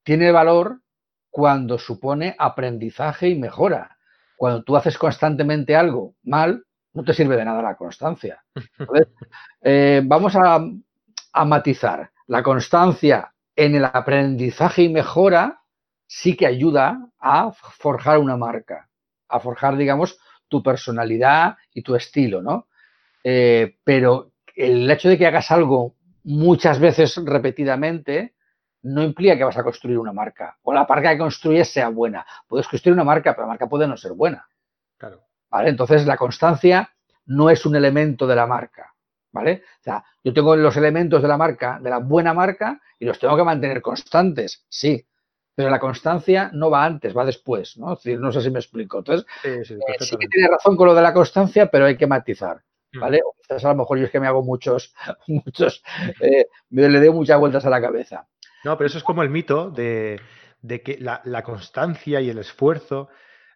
tiene valor cuando supone aprendizaje y mejora. Cuando tú haces constantemente algo mal, no te sirve de nada la constancia. Eh, vamos a, a matizar. La constancia en el aprendizaje y mejora sí que ayuda a forjar una marca, a forjar, digamos, tu personalidad y tu estilo, ¿no? Eh, pero el hecho de que hagas algo muchas veces repetidamente no implica que vas a construir una marca o la marca que construyes sea buena. Puedes construir una marca, pero la marca puede no ser buena. Claro. ¿Vale? Entonces la constancia no es un elemento de la marca. ¿Vale? O sea, yo tengo los elementos de la marca, de la buena marca, y los tengo que mantener constantes, sí. Pero la constancia no va antes, va después, ¿no? Es decir, no sé si me explico. Entonces, sí, eh, que tiene razón con lo de la constancia, pero hay que matizar. Mm. ¿Vale? O quizás a lo mejor yo es que me hago muchos, muchos, eh, me le doy muchas vueltas a la cabeza. No, pero eso es como el mito de, que la, constancia y el esfuerzo,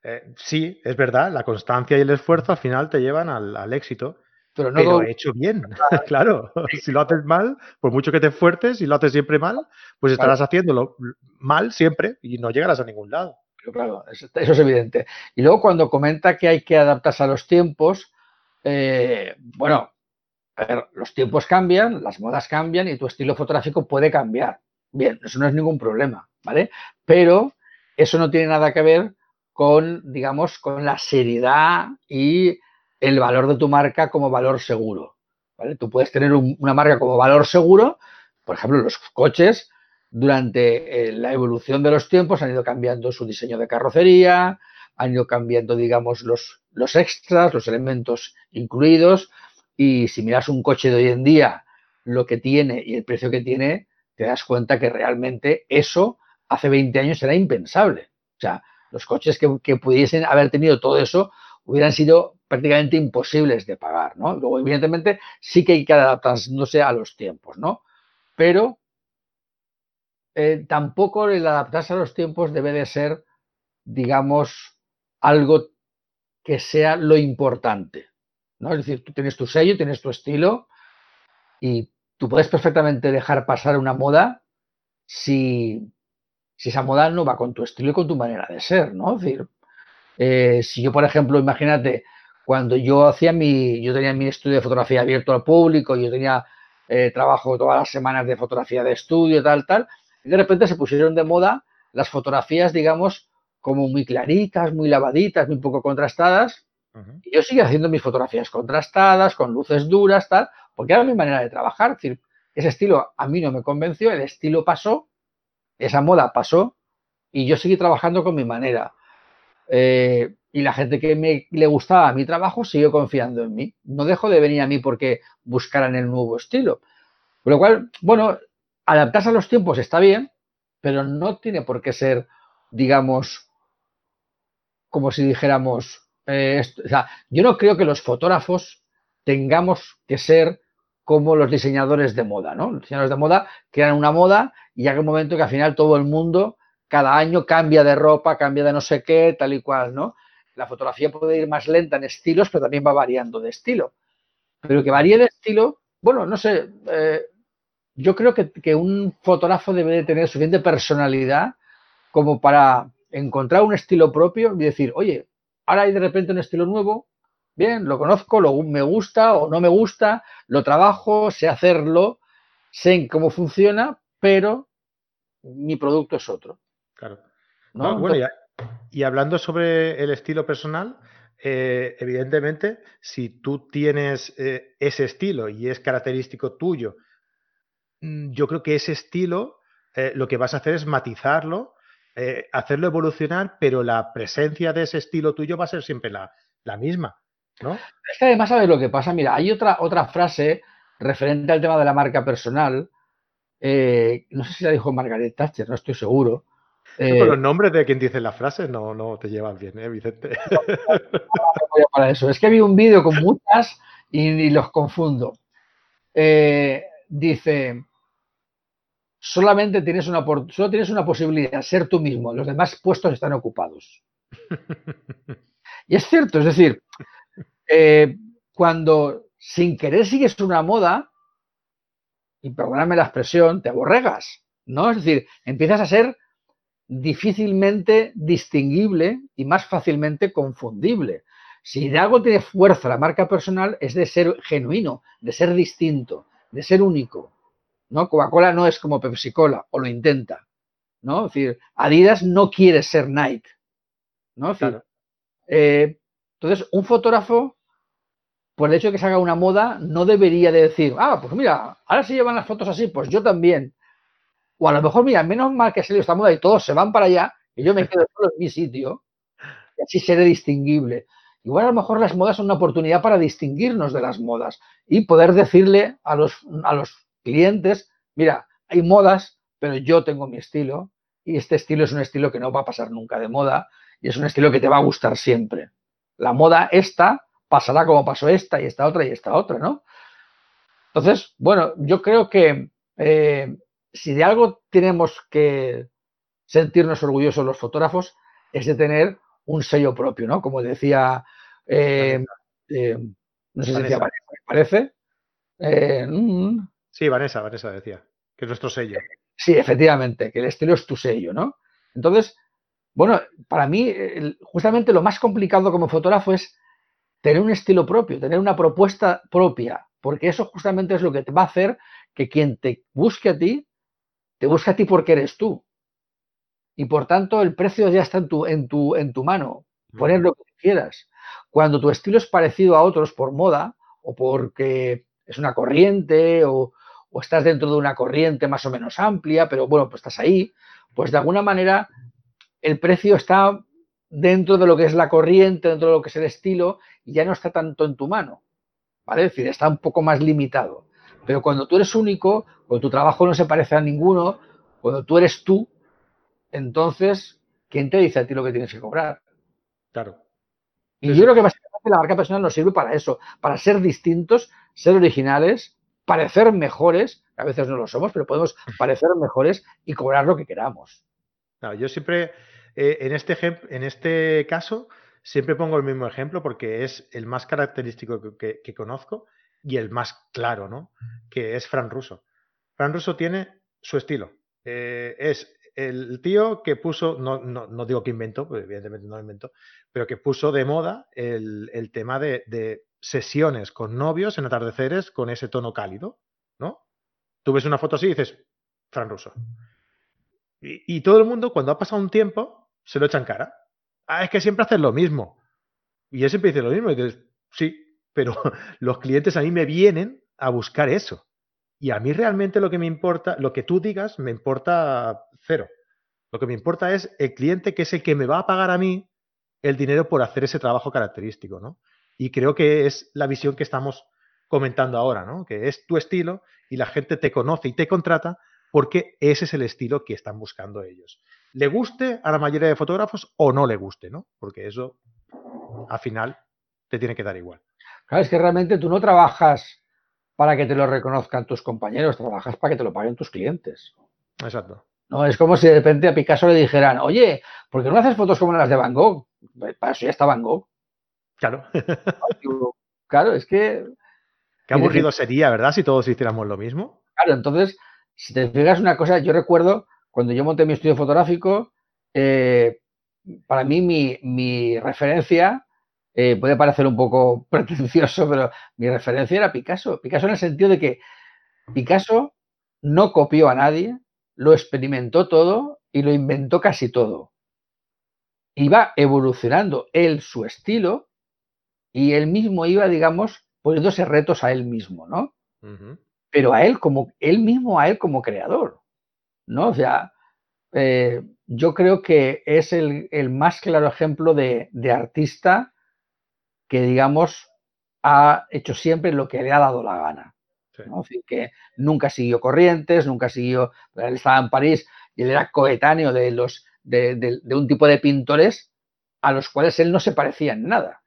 eh, sí, es verdad, la constancia y el esfuerzo al final te llevan al, éxito, pero no lo he hecho bien, claro. Si lo haces mal, por mucho que te esfuerces, y lo haces siempre mal, pues estarás haciéndolo mal siempre y no llegarás a ningún lado. Pero claro, eso es evidente. Y luego cuando comenta que hay que adaptarse a los tiempos, eh, bueno, los tiempos cambian, las modas cambian y tu estilo fotográfico puede cambiar. Bien, eso no es ningún problema, ¿vale? Pero eso no tiene nada que ver con, digamos, con la seriedad y el valor de tu marca como valor seguro, ¿vale? Tú puedes tener una marca como valor seguro, por ejemplo, los coches, durante eh, la evolución de los tiempos han ido cambiando su diseño de carrocería, han ido cambiando, digamos, los, los extras, los elementos incluidos, y si miras un coche de hoy en día, lo que tiene y el precio que tiene, te das cuenta que realmente eso hace 20 años era impensable. O sea, los coches que, pudiesen haber tenido todo eso hubieran sido prácticamente imposibles de pagar, ¿no? Luego, evidentemente, sí que hay que adaptarse a los tiempos, ¿no? Pero eh, tampoco el adaptarse a los tiempos debe de ser, digamos, algo que sea lo importante, ¿no? Es decir, tú tienes tu sello, tienes tu estilo y tú puedes perfectamente dejar pasar una moda si, esa moda no va con tu estilo y con tu manera de ser, ¿no? Es decir, eh, si yo, por ejemplo, imagínate, cuando yo hacía mi, yo tenía mi estudio de fotografía abierto al público, yo tenía eh, trabajo todas las semanas de fotografía de estudio, tal, tal, y de repente se pusieron de moda las fotografías, digamos, como muy claritas, muy lavaditas, muy poco contrastadas. Y yo sigo haciendo mis fotografías contrastadas, con luces duras, tal, porque era mi manera de trabajar. Es decir, ese estilo a mí no me convenció, el estilo pasó, esa moda pasó, y yo seguí trabajando con mi manera. Eh, y la gente que me, le gustaba mi trabajo siguió confiando en mí. No dejo de venir a mí porque buscaran el nuevo estilo. Con lo cual, bueno, adaptarse a los tiempos está bien, pero no tiene por qué ser, digamos, como si dijéramos, eh, o sea, yo no creo que los fotógrafos tengamos que ser como los diseñadores de moda, ¿no? Los diseñadores de moda crean una moda y llega un momento que al final todo el mundo cada año cambia de ropa, cambia de no sé qué, tal y cual, ¿no? La fotografía puede ir más lenta en estilos, pero también va variando de estilo. Pero que varíe de estilo, bueno, no sé, eh, yo creo que, que, un fotógrafo debe de tener suficiente personalidad como para encontrar un estilo propio y decir, oye, ahora hay de repente un estilo nuevo, bien, lo conozco, lo, me gusta o no me gusta, lo trabajo, sé hacerlo, sé cómo funciona, pero mi producto es otro. Claro. bueno, y, hablando sobre el estilo personal, eh, evidentemente, si tú tienes eh, ese estilo y es característico tuyo, mm, yo creo que ese estilo eh, lo que vas a hacer es matizarlo hacerlo evolucionar, pero la presencia de ese estilo tuyo va a ser siempre la, misma, ¿no? Es que además, ¿sabes lo que pasa? Mira, hay otra, otra frase referente al tema de la marca personal, no sé si la dijo Margaret Thatcher, no estoy seguro. Eh, los nombres de quien dice la frase no, no te llevan bien, ¿eh, Vicente? para eso. Es que vi un vídeo con muchas y, los confundo. dice, solamente tienes una, solo tienes una posibilidad, ser tú mismo. Los demás puestos están ocupados. Y es cierto, es decir, eh, cuando sin querer sigues una moda, y perdóname la expresión, te aborregas, ¿no? Es decir, empiezas a ser difícilmente distinguible y más fácilmente confundible. Si de algo tiene fuerza la marca personal es de ser genuino, de ser distinto, de ser único. ¿no? Coca-Cola no es como Pepsi-Cola, o lo intenta. ¿no? Es decir, Adidas no quiere ser Nike. ¿no? Eh, entonces, un fotógrafo, por el hecho de que se haga una moda, no debería de decir, ah, pues mira, ahora se llevan las fotos así, pues yo también. O a lo mejor, mira, menos mal que ha salido esta moda y todos se van para allá y yo me quedo solo en mi sitio y así seré distinguible. Igual a lo mejor las modas son una oportunidad para distinguirnos de las modas y poder decirle a los, a los clientes, mira, hay modas, pero yo tengo mi estilo y este estilo es un estilo que no va a pasar nunca de moda y es un estilo que te va a gustar siempre. La moda esta pasará como pasó esta y esta otra y esta otra, ¿no? Entonces, bueno, yo creo que eh, si de algo tenemos que sentirnos orgullosos los fotógrafos es de tener un sello propio, ¿no? Como decía, eh, eh, no sé si decía Vanessa, me parece. Eh, mm. sí, Vanessa, Vanessa decía, que es nuestro sello. Sí, efectivamente, que el estilo es tu sello, ¿no? Entonces, bueno, para mí, justamente lo más complicado como fotógrafo es tener un estilo propio, tener una propuesta propia, porque eso justamente es lo que te va a hacer que quien te busque a ti te busca a ti porque eres tú. Y por tanto, el precio ya está en tu, en tu, en tu mano. Poner lo que quieras. Cuando tu estilo es parecido a otros por moda o porque es una corriente o, o estás dentro de una corriente más o menos amplia, pero bueno, pues estás ahí, pues de alguna manera el precio está dentro de lo que es la corriente, dentro de lo que es el estilo, y ya no está tanto en tu mano. ¿Vale? Es decir, está un poco más limitado. Pero cuando tú eres único, cuando tu trabajo no se parece a ninguno, cuando tú eres tú, entonces, ¿quién te dice a ti lo que tienes que cobrar? Claro. Y yo creo que básicamente la marca personal nos sirve para eso, para ser distintos, ser originales, parecer mejores, a veces no lo somos, pero podemos parecer mejores y cobrar lo que queramos. yo siempre, eh, en, este en este caso, siempre pongo el mismo ejemplo porque es el más característico que conozco y el más claro, ¿no? Que es Fran Russo. Fran Russo tiene su estilo. Eh, es el tío que puso, no, no, digo que inventó, pues evidentemente no inventó, pero que puso de moda el, tema de, sesiones con novios en atardeceres con ese tono cálido, ¿no? Tú ves una foto así y dices, Fran Russo. Y, todo el mundo, cuando ha pasado un tiempo, se lo echan cara. Ah, es que siempre haces lo mismo. Y él siempre dice lo mismo. Y dices, sí, pero los clientes a mí me vienen a buscar eso. Y a mí realmente lo que me importa, lo que tú digas, me importa cero. Lo que me importa es el cliente que es el que me va a pagar a mí el dinero por hacer ese trabajo característico, ¿no? Y creo que es la visión que estamos comentando ahora, ¿no? Que es tu estilo y la gente te conoce y te contrata porque ese es el estilo que están buscando ellos. Le guste a la mayoría de fotógrafos o no le guste, ¿no? Porque eso, al final, te tiene que dar igual. Claro, es que realmente tú no trabajas para que te lo reconozcan tus compañeros, trabajas para que te lo paguen tus clientes. Exacto. No, es como si de repente a Picasso le dijeran, oye, ¿por qué no haces fotos como las de Van Gogh? Para eso ya está Van Gogh. Claro. claro, es que. Qué aburrido sería, ¿verdad? Si todos hiciéramos lo mismo. Claro, entonces, si te fijas una cosa, yo recuerdo cuando yo monté mi estudio fotográfico, eh, para mí mi, mi referencia eh, puede parecer un poco pretencioso, pero mi referencia era Picasso. Picasso en el sentido de que Picasso no copió a nadie, lo experimentó todo y lo inventó casi todo. Iba evolucionando él su estilo y él mismo iba, digamos, poniéndose retos a él mismo, ¿no? Pero a él como, él mismo a él como creador, ¿no? O sea, eh, yo creo que es el, más claro ejemplo de, de artista que, digamos, ha hecho siempre lo que le ha dado la gana. que nunca siguió corrientes, nunca siguió. Él estaba en París y él era coetáneo de, los, de, un tipo de pintores a los cuales él no se parecía en nada.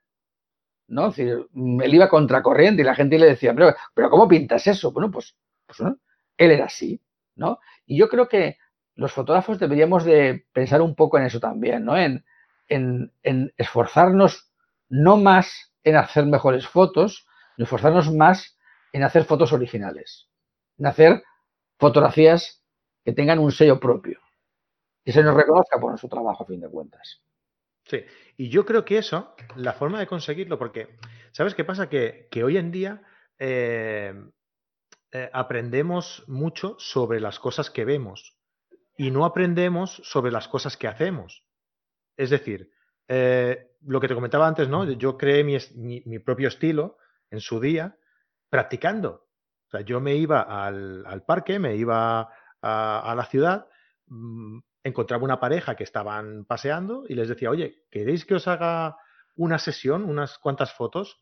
¿no? él iba contracorriente y la gente le decía, pero, pero ¿cómo pintas eso? Bueno, pues, pues él era así. ¿no? Y yo creo que los fotógrafos deberíamos de pensar un poco en eso también, ¿no? En, en, en esforzarnos no más en hacer mejores fotos, ni esforzarnos más en hacer fotos originales, en hacer fotografías que tengan un sello propio, que se nos reconozca por nuestro trabajo a fin de cuentas. Sí, y yo creo que eso, la forma de conseguirlo, porque, ¿sabes qué pasa? Que, hoy en día eh, eh, aprendemos mucho sobre las cosas que vemos y no aprendemos sobre las cosas que hacemos. Es decir, eh, lo que te comentaba antes, ¿no? Yo creé mi, propio estilo en su día practicando. O sea, yo me iba al, parque, me iba a, la ciudad, mm, encontraba una pareja que estaban paseando y les decía, oye, ¿queréis que os haga una sesión, unas cuantas fotos?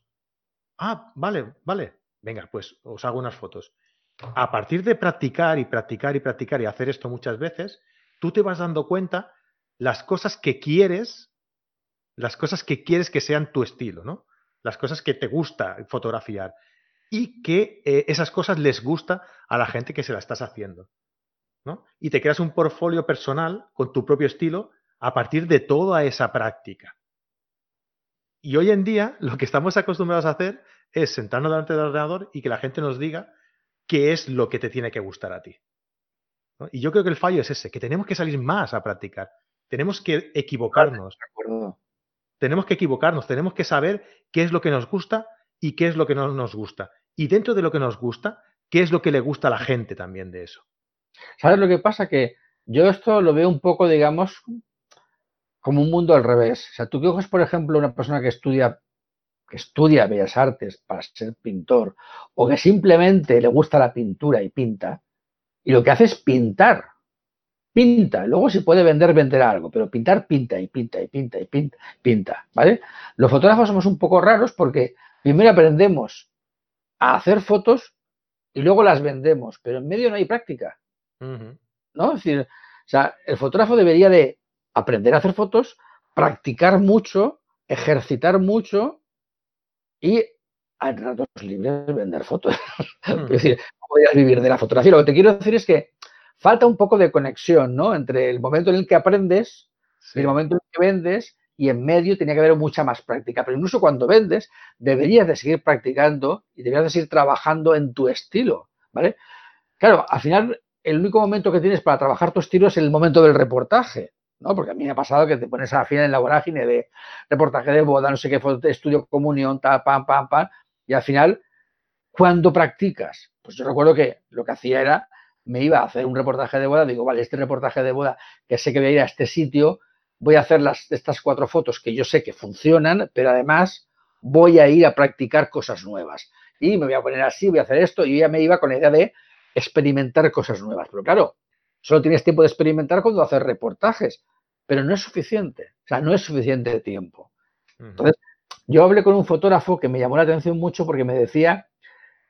Ah, vale, vale. Venga, pues os hago unas fotos. A partir de practicar y practicar y practicar y hacer esto muchas veces, tú te vas dando cuenta las cosas que quieres, las cosas que quieres que sean tu estilo, ¿no? Las cosas que te gusta fotografiar y que eh, esas cosas les gusta a la gente que se la estás haciendo. ¿no? Y te creas un portfolio personal con tu propio estilo a partir de toda esa práctica. Y hoy en día lo que estamos acostumbrados a hacer es sentarnos delante del ordenador y que la gente nos diga qué es lo que te tiene que gustar a ti. Y yo creo que el fallo es ese, que tenemos que salir más a practicar. Tenemos que equivocarnos. Tenemos que equivocarnos, tenemos que saber qué es lo que nos gusta y qué es lo que no nos gusta. Y dentro de lo que nos gusta, qué es lo que le gusta a la gente también de eso. ¿Sabes lo que pasa? Que yo esto lo veo un poco, digamos, como un mundo al revés. O sea, tú coges, por ejemplo, una persona que estudia que estudia Bellas Artes para ser pintor o que simplemente le gusta la pintura y pinta, y lo que hace es pintar. Pinta, luego si puede vender, vender algo, pero pintar pinta y pinta y pinta y pinta, pinta, ¿vale? Los fotógrafos somos un poco raros porque primero aprendemos a hacer fotos y luego las vendemos, pero en medio no hay práctica. ¿No? Es decir, o sea, el fotógrafo debería de aprender a hacer fotos, practicar mucho, ejercitar mucho y en ratos libres vender fotos. es decir, podrías vivir de la fotografía. Lo que te quiero decir es que falta un poco de conexión, ¿no? Entre el momento en el que aprendes y el momento en el que vendes y en medio tenía que haber mucha más práctica. Pero incluso cuando vendes, deberías de seguir practicando y deberías de seguir trabajando en tu estilo, ¿vale? Claro, al final el único momento que tienes para trabajar tu estilo es el momento del reportaje, ¿no? Porque a mí me ha pasado que te pones a la final en la vorágine de reportaje de boda, no sé qué, estudio comunión, tal, pam, pam, pam, y al final, cuando practicas? Pues yo recuerdo que lo que hacía era, me iba a hacer un reportaje de boda, digo, vale, este reportaje de boda, que sé que voy a ir a este sitio, voy a hacer las, estas cuatro fotos que yo sé que funcionan, pero además voy a ir a practicar cosas nuevas. Y me voy a poner así, voy a hacer esto, y yo ya me iba con la idea de experimentar cosas nuevas. Pero claro, solo tienes tiempo de experimentar cuando haces reportajes, pero no es suficiente. O sea, no es suficiente tiempo. Entonces, yo hablé con un fotógrafo que me llamó la atención mucho porque me decía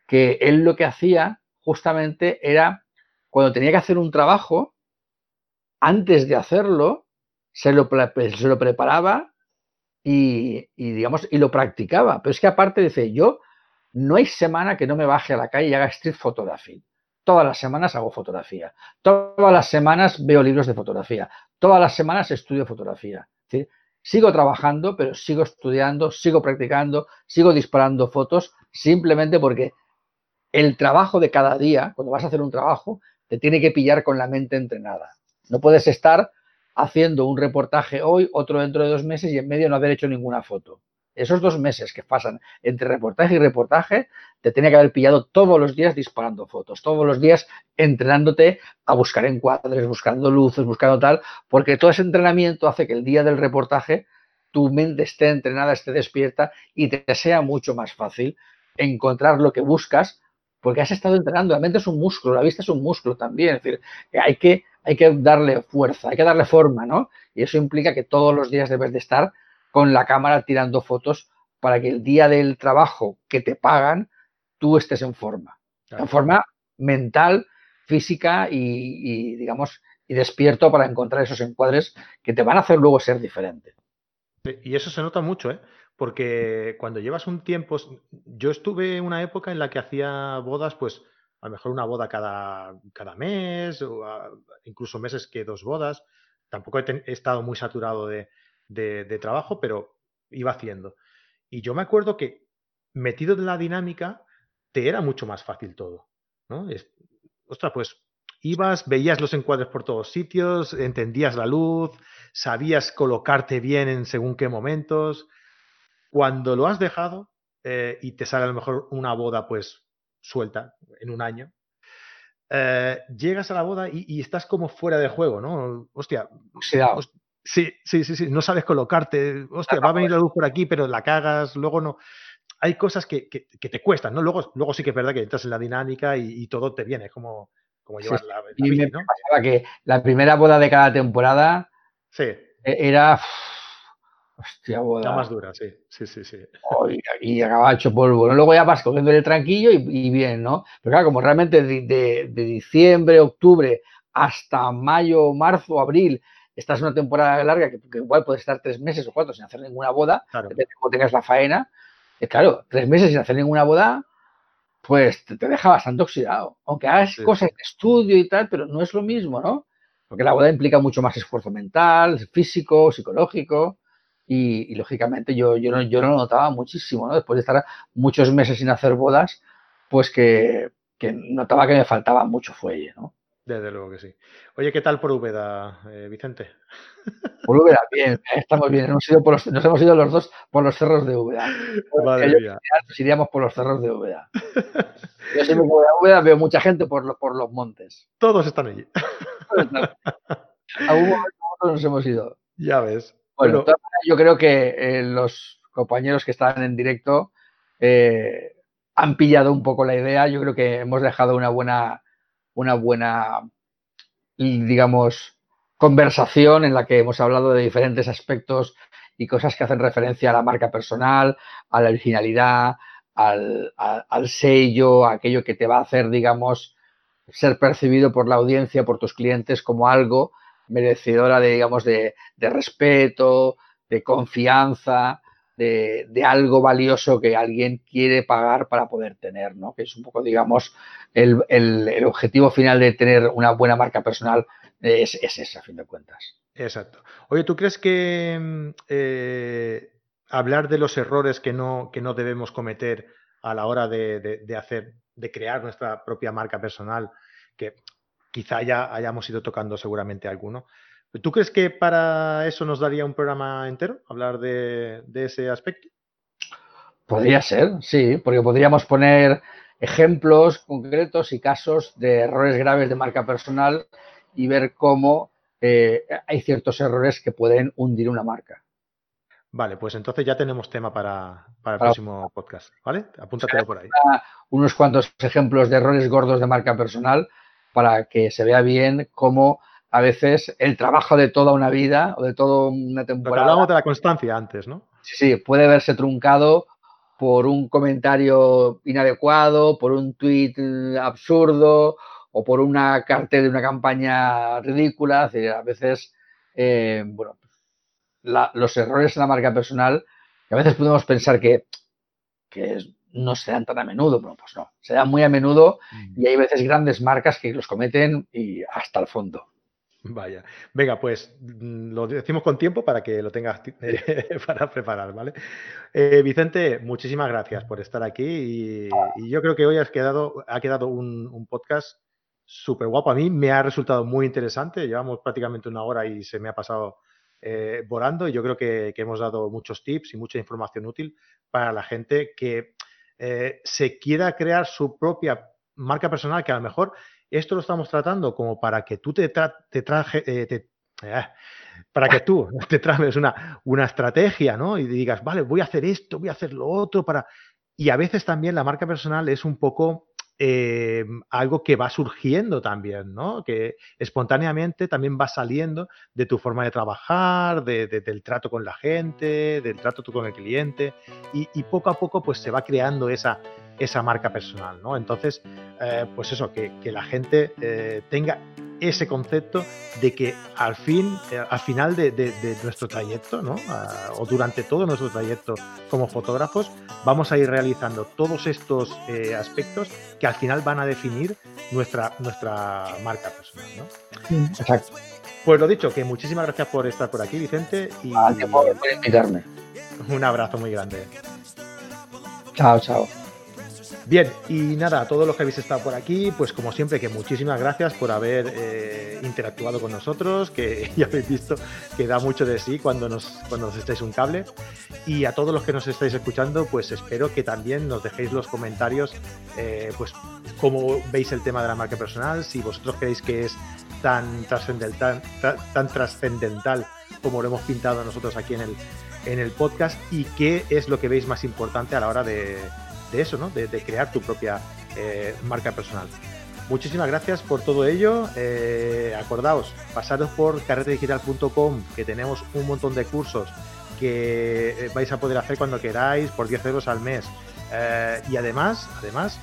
que él lo que hacía justamente era cuando tenía que hacer un trabajo, antes de hacerlo, se lo, preparaba y, y, digamos, y lo practicaba. Pero es que aparte dice, yo no hay semana que no me baje a la calle y haga street photography. Todas las semanas hago fotografía. Todas las semanas veo libros de fotografía. Todas las semanas estudio fotografía. Sigo trabajando, pero sigo estudiando, sigo practicando, sigo disparando fotos, simplemente porque el trabajo de cada día, cuando vas a hacer un trabajo, te tiene que pillar con la mente entrenada. No puedes estar haciendo un reportaje hoy, otro dentro de dos meses y en medio no haber hecho ninguna foto esos dos meses que pasan entre reportaje y reportaje, te tenía que haber pillado todos los días disparando fotos, todos los días entrenándote a buscar encuadres, buscando luces, buscando tal, porque todo ese entrenamiento hace que el día del reportaje tu mente esté entrenada, esté despierta y te sea mucho más fácil encontrar lo que buscas porque has estado entrenando. La mente es un músculo, la vista es un músculo también. Es decir, hay que, hay que darle fuerza, hay que darle forma, ¿no? Y eso implica que todos los días debes de estar con la cámara tirando fotos para que el día del trabajo que te pagan, tú estés en forma. En forma mental, física y, digamos, y despierto para encontrar esos encuadres que te van a hacer luego ser diferente. Y eso se nota mucho, ¿eh? Porque cuando llevas un tiempo, yo estuve en una época en la que hacía bodas, pues a lo mejor una boda cada, cada mes, o incluso meses que dos bodas. Tampoco he estado muy saturado de, de, trabajo, pero iba haciendo. Y yo me acuerdo que metido en la dinámica, te era mucho más fácil todo. ¿no? Es, ostras, pues ibas, veías los encuadres por todos sitios, entendías la luz, sabías colocarte bien en según qué momentos. Cuando lo has dejado eh, y te sale a lo mejor una boda pues suelta en un año, eh, llegas a la boda y, estás como fuera de juego, ¿no? Hostia, sí, sí, sí, sí, no sabes colocarte, hostia, va a venir la luz por aquí, pero la cagas, luego no. Hay cosas que, te cuestan, ¿no? Luego, luego sí que es verdad que entras en la dinámica y, todo te viene, es como, como llevar la, y me pasaba que la primera boda de cada temporada e, era Hostia, boda. La más dura, sí, sí, sí, sí. y acaba hecho polvo. Luego ya vas cogiendo el tranquillo y, bien, ¿no? Pero claro, como realmente de, diciembre, octubre hasta mayo, marzo, abril, esta es una temporada larga que, igual puede estar tres meses o cuatro sin hacer ninguna boda, depende de cómo tengas la faena. Eh, claro, tres meses sin hacer ninguna boda, pues te, deja bastante oxidado. Aunque hagas cosas de estudio y tal, pero no es lo mismo, ¿no? Porque la boda implica mucho más esfuerzo mental, físico, psicológico. Y, lógicamente yo, yo, no, yo lo notaba muchísimo, ¿no? Después de estar muchos meses sin hacer bodas, pues que, notaba que me faltaba mucho fuelle, ¿no? Desde luego que sí. Oye, ¿qué tal por Úbeda, eh, Vicente? Por Úbeda, bien, eh, estamos bien. Hemos ido por los, nos hemos ido los dos por los cerros de Úbeda. Nos iríamos por los cerros de Úbeda. Yo siempre voy a Úbeda veo mucha gente por, por los montes. Todos están allí. Algún momento nos hemos ido. Ya ves. Bueno, yo creo que eh, los compañeros que están en directo eh, han pillado un poco la idea. Yo creo que hemos dejado una buena, una buena, digamos, conversación en la que hemos hablado de diferentes aspectos y cosas que hacen referencia a la marca personal, a la originalidad, al, al sello, a aquello que te va a hacer, digamos, ser percibido por la audiencia, por tus clientes como algo merecedora de, digamos, de, respeto, de confianza, de, algo valioso que alguien quiere pagar para poder tener, ¿no? Que es un poco, digamos, el, objetivo final de tener una buena marca personal es, ese, a fin de cuentas. Exacto. Oye, ¿tú crees que mm, eh, hablar de los errores que no, que no debemos cometer a la hora de, hacer, de crear nuestra propia marca personal, que quizá ya hayamos ido tocando seguramente alguno. ¿Tú crees que para eso nos daría un programa entero, hablar de, ese aspecto? Podría ser, sí, porque podríamos poner ejemplos concretos y casos de errores graves de marca personal y ver cómo eh, hay ciertos errores que pueden hundir una marca. Vale, pues entonces ya tenemos tema para, el próximo podcast, ¿vale? Apúntatelo por ahí. Unos cuantos ejemplos de errores gordos de marca personal para que se vea bien cómo a veces el trabajo de toda una vida o de toda una temporada. hablamos de la constancia antes, ¿no? Sí, puede verse truncado por un comentario inadecuado, por un tuit absurdo o por una cartel de una campaña ridícula. a veces, eh, bueno, los errores en la marca personal, que a veces podemos pensar que, que es, no se dan tan a menudo, pero pues no, se dan muy a menudo y hay veces grandes marcas que los cometen y hasta el fondo. Vaya, venga, pues mm, lo decimos con tiempo para que lo tengas para preparar, ¿vale? Eh, Vicente, muchísimas gracias por estar aquí y, yo creo que hoy has quedado, ha quedado un, podcast súper guapo. A mí me ha resultado muy interesante, llevamos prácticamente una hora y se me ha pasado eh, volando y yo creo que hemos dado muchos tips y mucha información útil para la gente que eh, se quiera crear su propia marca personal, que a lo mejor esto lo estamos tratando como para que tú te, traje, eh, eh, para que tú te traes una, una estrategia, ¿no? Y digas, vale, voy a hacer esto, voy a hacer lo otro para... Y a veces también la marca personal es un poco eh, algo que va surgiendo también, ¿no? Que espontáneamente también va saliendo de tu forma de trabajar, del trato con la gente, del trato tú con el cliente, y, poco a poco pues se va creando esa, marca personal, ¿no? Entonces, eh, pues eso, que, la gente eh, tenga ese concepto de que al fin, eh, al final de, nuestro trayecto, ¿no? O durante todo nuestro trayecto como fotógrafos, vamos a ir realizando todos estos eh, aspectos que al final van a definir nuestra, nuestra marca personal, ¿no? Exacto. Pues lo dicho, que muchísimas gracias por estar por aquí, Vicente. Y ah, por invitarme. Un abrazo muy grande. Chao, chao. Bien, y nada, a todos los que habéis estado por aquí, pues como siempre, que muchísimas gracias por haber eh, interactuado con nosotros, que ya habéis visto que da mucho de sí cuando nos, cuando nos estáis un cable. Y a todos los que nos estáis escuchando, pues espero que también nos dejéis los comentarios, eh, pues cómo veis el tema de la marca personal, si vosotros creéis que es tan trascendental, tan trascendental como lo hemos pintado nosotros aquí en el, en el podcast y qué es lo que veis más importante a la hora de de eso, ¿no? de, crear tu propia eh, marca personal. Muchísimas gracias por todo ello. Eh, acordaos, pasaros por carretedigital.com, que tenemos un montón de cursos que eh, vais a poder hacer cuando queráis por 10 euros al mes. y además, además,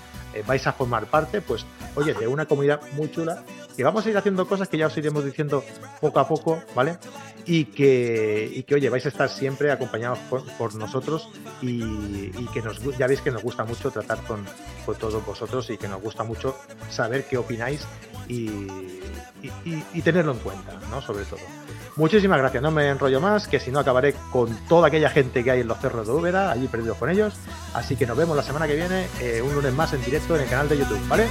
vais a formar parte, pues, oye, de una comunidad muy chula que vamos a ir haciendo cosas que ya os iremos diciendo poco a poco, ¿vale? Y que, y que oye, vais a estar siempre acompañados por, nosotros y, que nos, ya veis que nos gusta mucho tratar con, todos vosotros y que nos gusta mucho saber qué opináis y, y, tenerlo en cuenta, ¿no? Sobre todo. Muchísimas gracias, no me enrollo más, que si no acabaré con toda aquella gente que hay en los cerros de Úbeda, allí perdidos con ellos. Así que nos vemos la semana que viene, eh, un lunes más en directo en el canal de YouTube, ¿vale?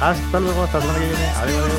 Hasta luego, hasta la semana que viene. Adiós.